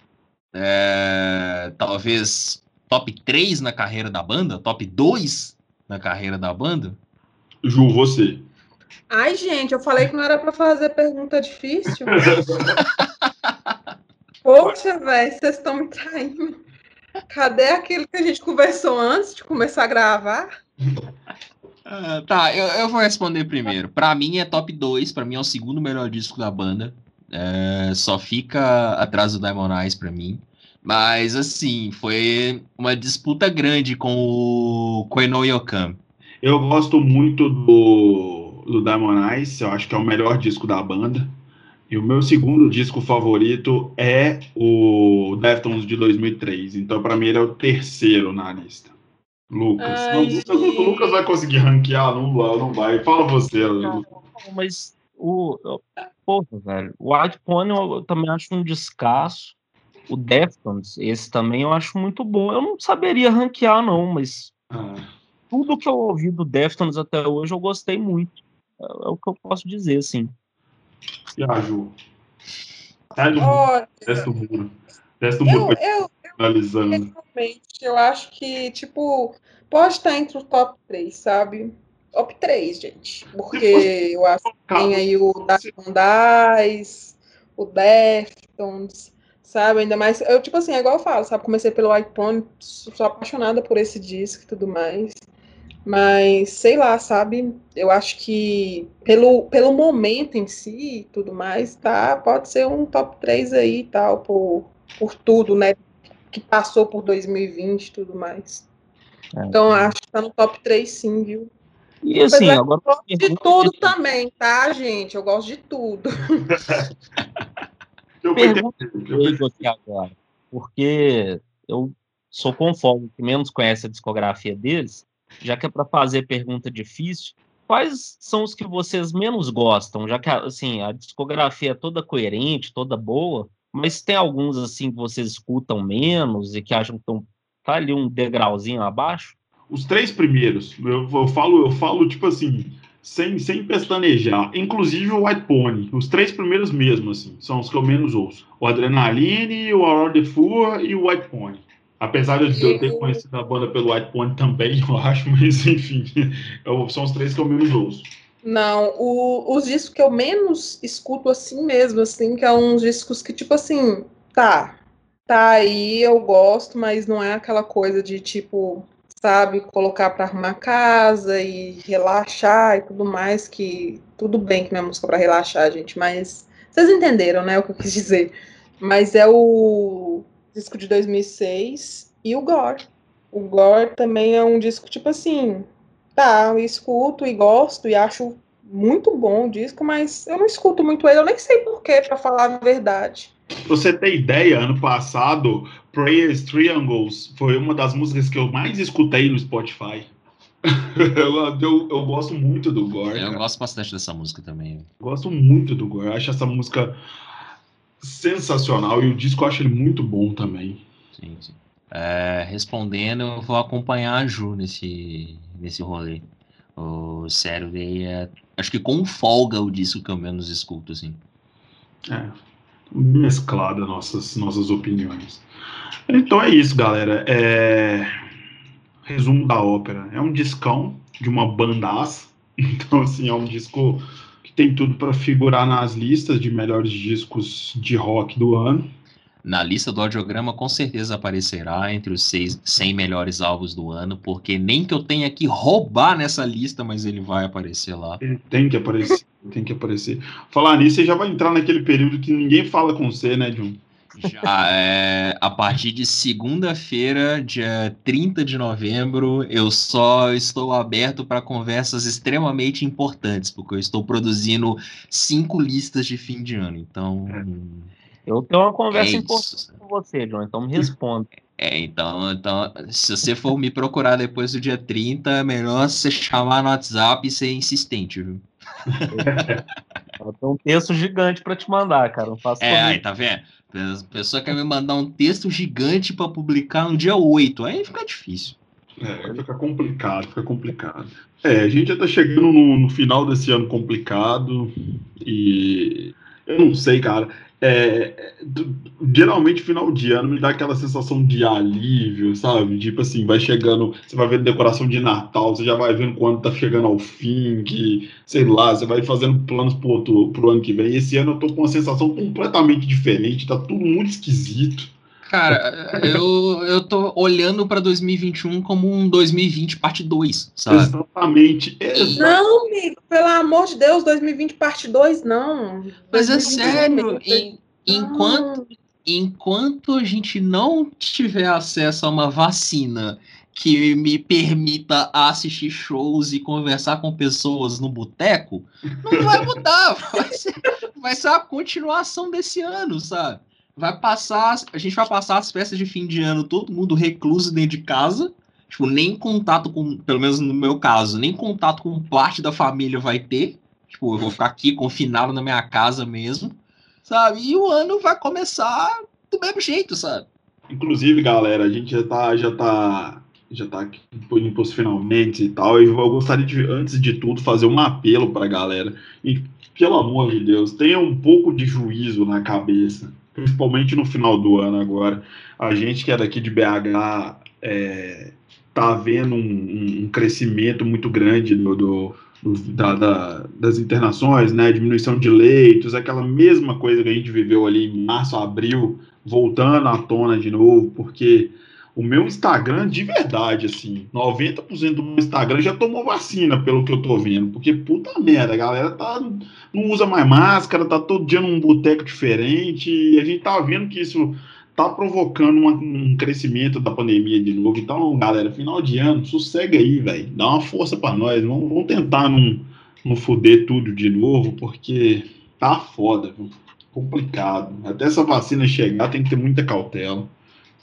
é, talvez top 3 na carreira da banda? Top 2 na carreira da banda? Ju, você. Ai, gente, eu falei que não era para fazer pergunta difícil. Poxa, velho, vocês estão me traindo. Cadê aquilo que a gente conversou antes de começar a gravar? Uh, tá, eu, eu, vou responder primeiro. Para mim é top 2, para mim é o segundo melhor disco da banda. É, só fica atrás do Diamond Eyes pra mim. Mas assim, foi uma disputa grande com o Koino Yokan. Eu gosto muito do, do Diamond Eyes, eu acho que é o melhor disco da banda. E o meu segundo disco favorito é o Deftones de 2003. Então, para mim, ele é o terceiro na lista. Lucas. Ai, não, Lucas, o Lucas vai conseguir ranquear, não, não vai. Fala você. Não, mas o. Porra, velho. O White Pony eu também acho um descasso. O Deftones, esse também eu acho muito bom. Eu não saberia ranquear, não, mas. Ah. Tudo que eu ouvi do Deftones até hoje eu gostei muito. É, é o que eu posso dizer, assim. E a Ju? Sai do muro. Desce do muro. Desce do muro. Eu, eu, eu acho que, tipo, pode estar entre o top 3, sabe? Top 3, gente. Porque eu acho que tem aí o Dice, o Deftones, sabe? Ainda mais. Eu, tipo assim, é igual eu falo, sabe? Comecei pelo Pony, sou apaixonada por esse disco e tudo mais. Mas, sei lá, sabe? Eu acho que pelo, pelo momento em si e tudo mais, tá? Pode ser um top 3 aí e tal, por, por tudo, né? Que passou por 2020 e tudo mais. É. Então, acho que tá no top 3 sim, viu? E assim, Mas, agora. Eu gosto de tudo também, tá, gente? Eu gosto de tudo. eu pergunto aqui agora, porque eu sou conforme que menos conhece a discografia deles já que é para fazer pergunta difícil, quais são os que vocês menos gostam? Já que assim, a discografia é toda coerente, toda boa, mas tem alguns assim que vocês escutam menos e que acham que estão tá ali um degrauzinho abaixo? Os três primeiros, eu, eu falo, eu falo tipo assim, sem, sem pestanejar, inclusive o White Pony, os três primeiros mesmo, assim, são os que eu menos ouço. O Adrenaline, o Aurora de Fur e o White Pony. Apesar de eu ter conhecido a banda pelo White Pony também, eu acho, mas enfim, eu, são os três que eu menos ouço. Não, o, os discos que eu menos escuto assim mesmo, assim, que é uns discos que, tipo assim, tá, tá aí, eu gosto, mas não é aquela coisa de, tipo, sabe, colocar para arrumar casa e relaxar e tudo mais, que tudo bem que é música para relaxar, gente, mas vocês entenderam, né, o que eu quis dizer. Mas é o disco de 2006, e o Gore. O Gore também é um disco, tipo assim, tá, eu escuto e gosto e acho muito bom o disco, mas eu não escuto muito ele, eu nem sei porquê, para falar a verdade. Você tem ideia, ano passado, Prayers Triangles foi uma das músicas que eu mais escutei no Spotify. eu, eu, eu, gosto muito do Gore. Eu gosto bastante dessa música também. Gosto muito do Gore. Eu acho essa música sensacional e o disco eu acho ele muito bom também. Sim, sim. É, respondendo, eu vou acompanhar a Ju nesse, nesse rolê. O sério, é, acho que com folga o disco que eu menos escuto, assim. É, mesclada nossas, nossas opiniões. Então é isso, galera. É... Resumo da ópera. É um discão de uma bandaça. Então, assim, é um disco tem tudo para figurar nas listas de melhores discos de rock do ano. Na lista do audiograma com certeza aparecerá entre os seis, 100 melhores álbuns do ano, porque nem que eu tenha que roubar nessa lista, mas ele vai aparecer lá. Ele tem que aparecer, tem que aparecer. Falar nisso, você já vai entrar naquele período que ninguém fala com você, né, John? Já, é, a partir de segunda-feira, dia 30 de novembro, eu só estou aberto para conversas extremamente importantes, porque eu estou produzindo cinco listas de fim de ano. Então. Eu tenho uma conversa é importante com você, John, então me responda. É, então, então, se você for me procurar depois do dia 30, é melhor você chamar no WhatsApp e ser insistente, viu? Eu tenho um texto gigante para te mandar, cara. Não faço é, aí, tá vendo? A pessoa quer me mandar um texto gigante para publicar no dia 8. Aí fica difícil. É, fica complicado, fica complicado. É, a gente já tá chegando no, no final desse ano complicado e eu não sei, cara. É, geralmente final de ano me dá aquela sensação de alívio, sabe? Tipo assim, vai chegando, você vai vendo decoração de Natal, você já vai vendo quando tá chegando ao fim, que, sei lá, você vai fazendo planos pro, outro, pro ano que vem. Esse ano eu tô com uma sensação completamente diferente, tá tudo muito esquisito. Cara, eu, eu tô olhando para 2021 como um 2020 parte 2, sabe? Exatamente. Exatamente. Não, amigo, pelo amor de Deus, 2020 parte 2, não. Mas é sério, em, enquanto, enquanto a gente não tiver acesso a uma vacina que me permita assistir shows e conversar com pessoas no boteco, não vai mudar. Vai ser, vai ser a continuação desse ano, sabe? Vai passar, a gente vai passar as festas de fim de ano, todo mundo recluso dentro de casa, tipo, nem contato com, pelo menos no meu caso, nem contato com parte da família vai ter, tipo, eu vou ficar aqui confinado na minha casa mesmo, sabe? E o ano vai começar do mesmo jeito, sabe? Inclusive, galera, a gente já tá, já tá, já tá aqui finalmente e tal, e eu gostaria de, antes de tudo, fazer um apelo pra galera, e pelo amor de Deus, tenha um pouco de juízo na cabeça principalmente no final do ano agora. A gente que é daqui de BH é, tá vendo um, um crescimento muito grande do, do, da, da, das internações, né? Diminuição de leitos, aquela mesma coisa que a gente viveu ali em março, abril, voltando à tona de novo, porque o meu Instagram, de verdade, assim, 90% do meu Instagram já tomou vacina, pelo que eu tô vendo. Porque, puta merda, a galera tá, não usa mais máscara, tá todo dia num boteco diferente, e a gente tá vendo que isso tá provocando uma, um crescimento da pandemia de novo. Então, galera, final de ano, sossega aí, velho. Dá uma força para nós. Vamos, vamos tentar não, não fuder tudo de novo, porque tá foda, viu? complicado. Até essa vacina chegar, tem que ter muita cautela.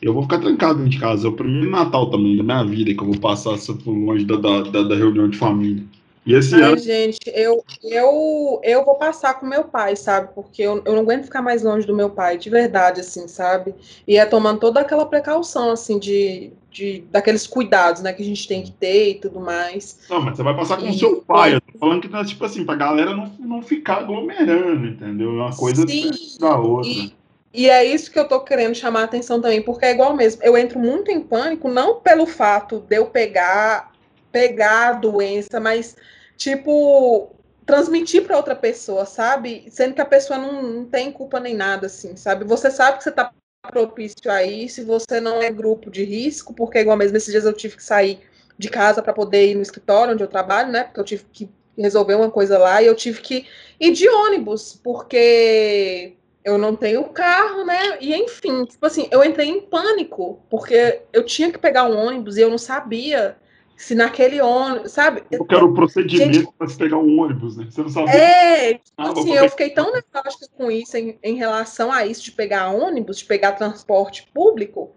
Eu vou ficar trancado dentro de casa. É o primeiro Natal também da minha vida que eu vou passar longe da, da, da reunião de família. E esse Ai, ano... gente, eu, eu, eu vou passar com meu pai, sabe? Porque eu, eu não aguento ficar mais longe do meu pai, de verdade, assim, sabe? E é tomando toda aquela precaução, assim, de, de daqueles cuidados, né, que a gente tem que ter e tudo mais. Não, mas você vai passar com o seu pai. Eu tô falando que, tipo assim, pra galera não, não ficar aglomerando, entendeu? É uma coisa Sim, da outra. E e é isso que eu tô querendo chamar a atenção também, porque é igual mesmo. Eu entro muito em pânico, não pelo fato de eu pegar, pegar a doença, mas, tipo, transmitir para outra pessoa, sabe? Sendo que a pessoa não, não tem culpa nem nada, assim, sabe? Você sabe que você tá propício a isso, você não é grupo de risco, porque igual mesmo esses dias eu tive que sair de casa para poder ir no escritório onde eu trabalho, né? Porque eu tive que resolver uma coisa lá e eu tive que ir de ônibus, porque eu não tenho carro, né? E enfim, tipo assim, eu entrei em pânico, porque eu tinha que pegar um ônibus e eu não sabia se naquele ônibus, sabe? Eu quero o procedimento para se pegar um ônibus, né? Você não sabe. É, tipo ah, assim, eu fiquei tão nervosa com isso em, em relação a isso de pegar ônibus, de pegar transporte público,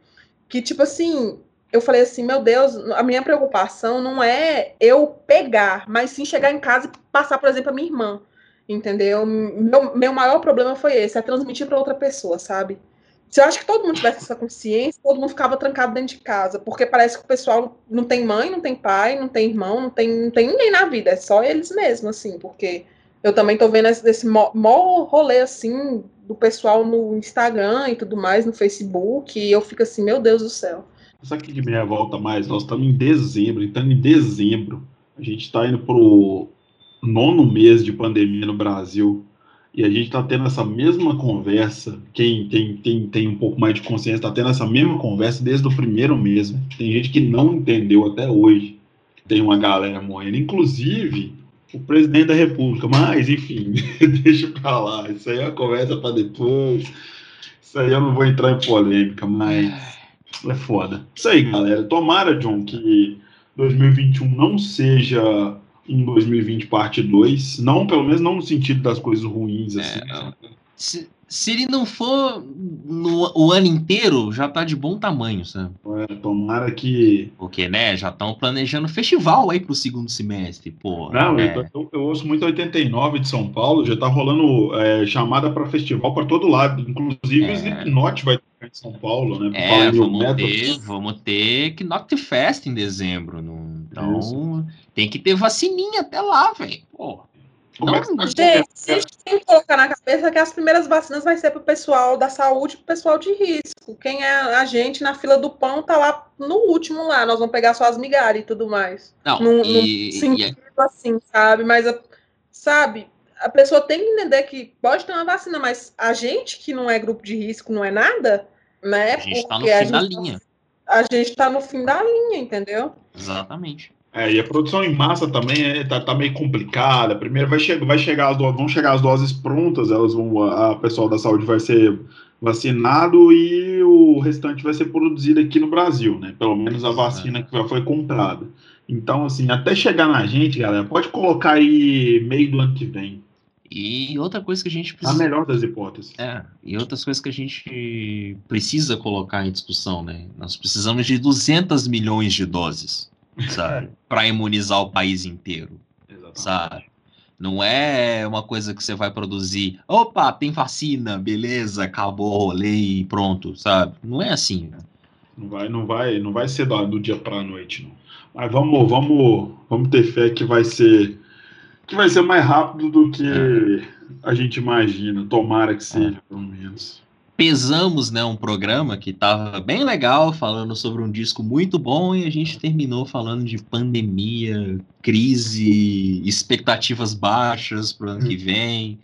que tipo assim, eu falei assim, meu Deus, a minha preocupação não é eu pegar, mas sim chegar em casa e passar, por exemplo, a minha irmã. Entendeu? Meu, meu maior problema foi esse, é transmitir para outra pessoa, sabe? Se eu acho que todo mundo tivesse essa consciência, todo mundo ficava trancado dentro de casa, porque parece que o pessoal não tem mãe, não tem pai, não tem irmão, não tem, não tem ninguém na vida, é só eles mesmos, assim, porque eu também tô vendo esse, esse rolê, assim, do pessoal no Instagram e tudo mais, no Facebook, e eu fico assim, meu Deus do céu. Sabe que de meia volta mais? Nós estamos em dezembro, então em dezembro, a gente está indo pro nono mês de pandemia no Brasil. e a gente está tendo essa mesma conversa. Quem tem, tem, tem um pouco mais de consciência está tendo essa mesma conversa desde o primeiro mesmo. Tem gente que não entendeu até hoje. Tem uma galera morrendo, inclusive o presidente da República. Mas, enfim, deixa para lá. Isso aí é uma conversa para depois. Isso aí eu não vou entrar em polêmica, mas é foda. Isso aí, galera. Tomara, John, que 2021 não seja um 2020 parte 2. Não, pelo menos não no sentido das coisas ruins, assim. É, se, se, ele não for no, o ano inteiro, já tá de bom tamanho, sabe? É, tomara que. Porque, né, já estão planejando festival aí pro segundo semestre, pô. Não, é. eu, eu, eu, ouço muito 89 de São Paulo, já tá rolando é, chamada para festival para todo lado. Inclusive é. o Slipknot vai em São Paulo, né? É, vamos ter, vamos ter Knocked Fest em dezembro. No, então, Isso. tem que ter vacininha até lá, velho. Não, é gente, a gente tem que colocar na cabeça que as primeiras vacinas vai ser para o pessoal da saúde para o pessoal de risco. Quem é a gente na fila do pão tá lá no último lá. Nós vamos pegar só as migalhas e tudo mais. Não, num, e, num sentido e... assim, sabe? Mas, sabe, a pessoa tem que entender que pode ter uma vacina, mas a gente que não é grupo de risco, não é nada, né? A gente está no fim da linha. A gente está no fim da linha, entendeu? Exatamente. É, e a produção em massa também é, tá, tá meio complicada. Primeiro vai, che vai chegar as vão chegar as doses prontas, elas vão, a, a pessoal da saúde vai ser vacinado e o restante vai ser produzido aqui no Brasil, né? Pelo menos a vacina que já foi comprada. Então, assim, até chegar na gente, galera, pode colocar aí meio do ano que vem. E outra coisa que a gente precisa. A melhor das hipóteses. É, e outras coisas que a gente precisa colocar em discussão, né? Nós precisamos de 200 milhões de doses, sabe? Para imunizar o país inteiro, Exatamente. sabe? Não é uma coisa que você vai produzir. Opa, tem vacina, beleza, acabou o rolê e pronto, sabe? Não é assim. Né? Não vai, não vai, não vai ser do, do dia para a noite, não. Mas vamos, vamos, vamos ter fé que vai ser que vai ser mais rápido do que é. a gente imagina. Tomara que seja, pelo menos. Pesamos, né, um programa que estava bem legal, falando sobre um disco muito bom, e a gente terminou falando de pandemia, crise, expectativas baixas para o ano que hum. vem.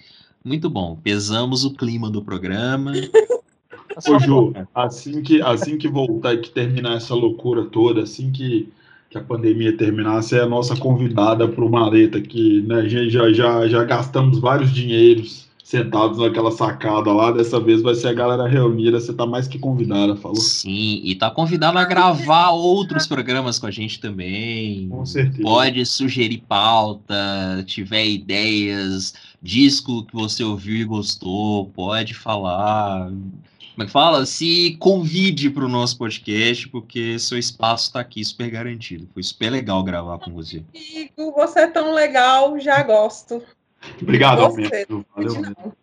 Muito bom. Pesamos o clima do programa. Ô, Ju, assim que, assim que voltar, que terminar essa loucura toda, assim que que a pandemia terminasse, é a nossa convidada para o Maleta, que né, a gente já, já, já gastamos vários dinheiros sentados naquela sacada lá. Dessa vez vai ser a galera reunida. Você está mais que convidada, falou? Sim, e está convidada a gravar outros programas com a gente também. Com certeza. Pode sugerir pauta, tiver ideias, disco que você ouviu e gostou, pode falar. Como é que fala? Se convide para o nosso podcast, porque seu espaço está aqui super garantido. Foi super legal gravar com você. Você é tão legal, já gosto. Obrigado, você, Valeu.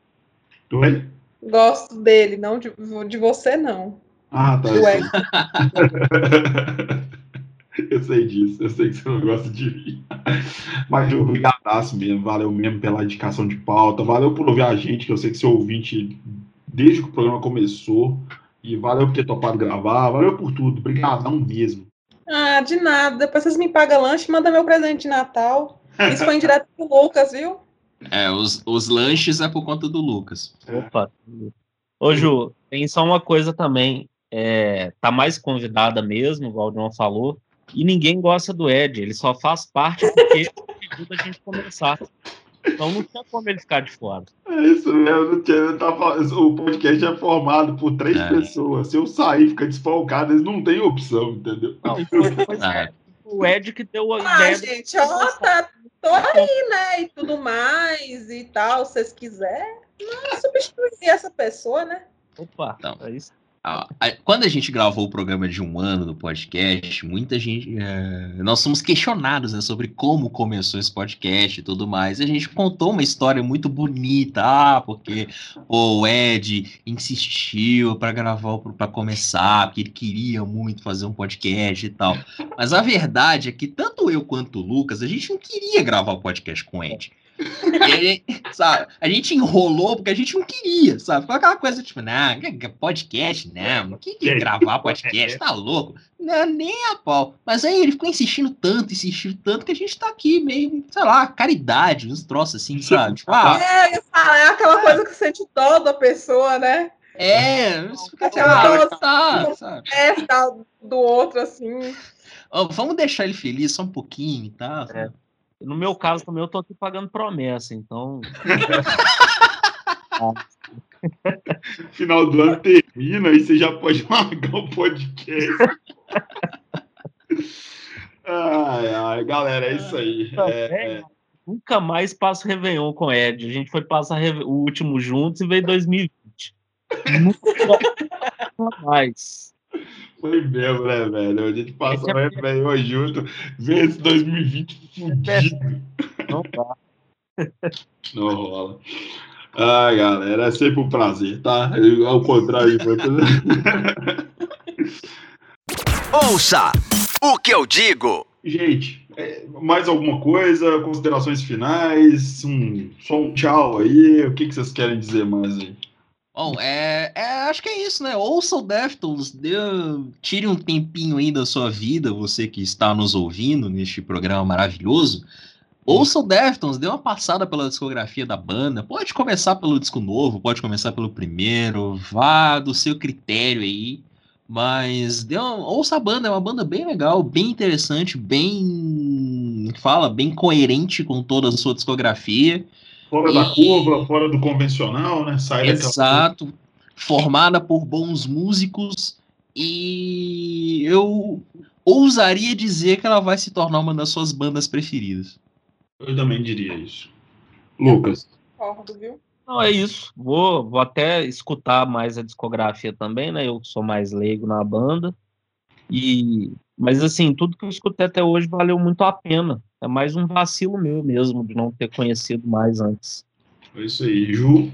Oi? Gosto dele, não de, de você, não. Ah, tá. eu sei disso, eu sei que você não gosta de mim. Mas obrigadaço mesmo, valeu mesmo pela indicação de pauta, valeu por ouvir a gente, que eu sei que seu ouvinte desde que o programa começou. E valeu por ter topado gravar, valeu por tudo. Obrigadão mesmo. Ah, de nada. Depois vocês me pagam lanche, manda meu presente de Natal. Isso foi indireto pro Lucas, viu? É, os, os lanches é por conta do Lucas. Opa. Ô, Ju, tem só uma coisa também. É, tá mais convidada mesmo, o Valdir falou. E ninguém gosta do Ed. Ele só faz parte porque ajuda a gente começar. Então não tinha como ele ficar de fora. É isso mesmo, tinha, tava, o podcast é formado por três é. pessoas. Se eu sair e ficar desfalcado, eles não têm opção, entendeu? Não, foi, é. o Ed que deu a ah, ideia. gente, ó, tá, tô aí, né? E tudo mais e tal, se vocês quiserem. Não substituir essa pessoa, né? Opa, então, é isso. Quando a gente gravou o programa de um ano do podcast, muita gente. É, nós somos questionados né, sobre como começou esse podcast e tudo mais. E a gente contou uma história muito bonita. Ah, porque pô, o Ed insistiu para gravar, para começar, porque ele queria muito fazer um podcast e tal. Mas a verdade é que tanto eu quanto o Lucas, a gente não queria gravar o podcast com o Ed. E aí, sabe, a gente enrolou porque a gente não queria, sabe? Ficou aquela coisa tipo, não, podcast, não, que, que gravar podcast, tá louco? Não, nem a pau. Mas aí ele ficou insistindo tanto, insistindo tanto, que a gente tá aqui meio, sei lá, caridade, uns troços assim, sabe? Tipo, ah, é, é aquela é. coisa que sente dó da pessoa, né? É, fica aquela tá, sabe? É, do outro, assim. Oh, vamos deixar ele feliz só um pouquinho, tá? É. No meu caso também, eu tô aqui pagando promessa, então. Final do ano termina e você já pode largar o podcast. ai, ai, galera, é isso aí. É, é... Nunca mais passo Réveillon com o Ed. A gente foi passar o último juntos e veio 2020. Nunca mais. Foi mesmo, né, velho? A gente passa o Réveillon junto, vê esse 2020 fudido. Não dá. Não rola. Ai, galera, é sempre um prazer, tá? Eu, ao contrário. Ouça o que eu digo. Gente, é, mais alguma coisa? Considerações finais? Um, só um tchau aí. O que, que vocês querem dizer mais aí? Bom, é, é, acho que é isso, né? Ouça o Deftones, dê, tire um tempinho aí da sua vida, você que está nos ouvindo neste programa maravilhoso. Ouça o Deftones, dê uma passada pela discografia da banda. Pode começar pelo disco novo, pode começar pelo primeiro, vá do seu critério aí. Mas dê uma, ouça a banda, é uma banda bem legal, bem interessante, bem. fala, bem coerente com toda a sua discografia. Fora e... da curva, fora do convencional, né? Sai Exato. Daquela... Formada por bons músicos e eu ousaria dizer que ela vai se tornar uma das suas bandas preferidas. Eu também diria isso. Lucas. Concordo, viu? Não, é isso. Vou, vou até escutar mais a discografia também, né? Eu sou mais leigo na banda. E, mas assim, tudo que eu escutei até hoje valeu muito a pena. É mais um vacilo meu mesmo de não ter conhecido mais antes. É isso aí, Ju.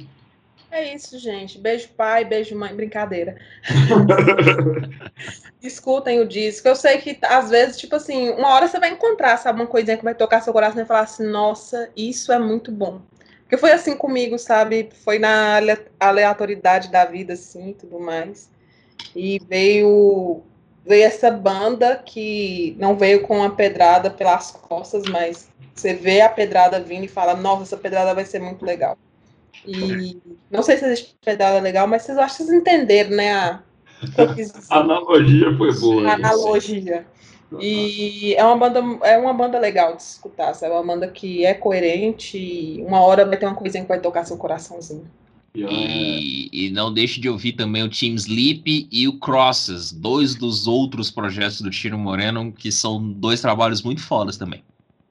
É isso, gente. Beijo pai, beijo mãe, brincadeira. Escutem o disco. Eu sei que às vezes, tipo assim, uma hora você vai encontrar, sabe, uma coisinha que vai tocar seu coração e falar assim, nossa, isso é muito bom. Porque foi assim comigo, sabe? Foi na aleatoriedade da vida, assim, tudo mais. E veio veio essa banda que não veio com a pedrada pelas costas, mas você vê a pedrada vindo e fala, nossa, essa pedrada vai ser muito legal. E não sei se existe pedrada legal, mas vocês acham que vocês entenderam, né? A, a analogia foi boa. A analogia. E é uma banda, é uma banda legal de escutar, sabe? É uma banda que é coerente e uma hora vai ter uma coisinha que vai tocar seu coraçãozinho. E, e, não deixe de ouvir também o Team Sleep e o Crosses, dois dos outros projetos do Tiro Moreno, que são dois trabalhos muito fodas também.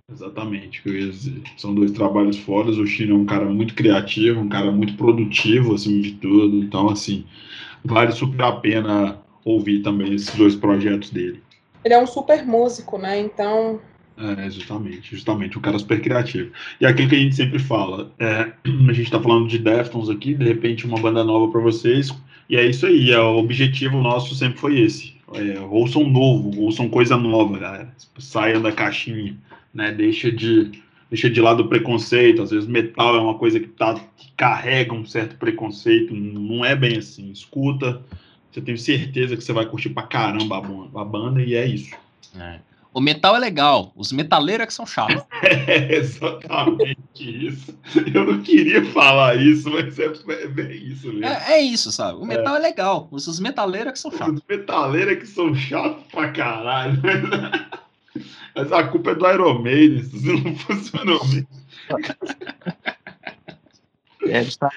Exatamente, que eu ia dizer. São dois trabalhos fodas. O Chino é um cara muito criativo, um cara muito produtivo, acima de tudo. Então, assim, vale super a pena ouvir também esses dois projetos dele. Ele é um super músico, né? Então, é, justamente, justamente, um cara super criativo. E aqui que a gente sempre fala, é, a gente tá falando de Deftones aqui, de repente uma banda nova para vocês, e é isso aí, é, o objetivo nosso sempre foi esse. É, ouçam novo, ouçam coisa nova, galera. Saiam da caixinha, né? Deixa de, deixa de lado o preconceito. Às vezes metal é uma coisa que, tá, que carrega um certo preconceito. Não é bem assim. Escuta, você tem certeza que você vai curtir pra caramba a, a banda, e é isso. É. O metal é legal, os metaleiros é que são chatos. É exatamente isso. Eu não queria falar isso, mas é, é bem isso mesmo. É, é, isso, sabe? O metal é, é legal, os, os metaleiros é que são chatos. Os metaleiros é que são chatos pra caralho. Mas a culpa é do Iron Maiden, isso não funcionou mesmo. É, está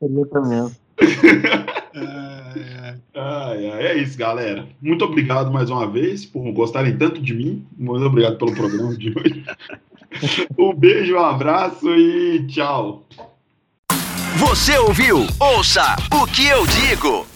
muito mesmo. ai, ai, é isso, galera. Muito obrigado mais uma vez por gostarem tanto de mim. Muito obrigado pelo programa de hoje. um beijo, um abraço e tchau. Você ouviu? Ouça o que eu digo.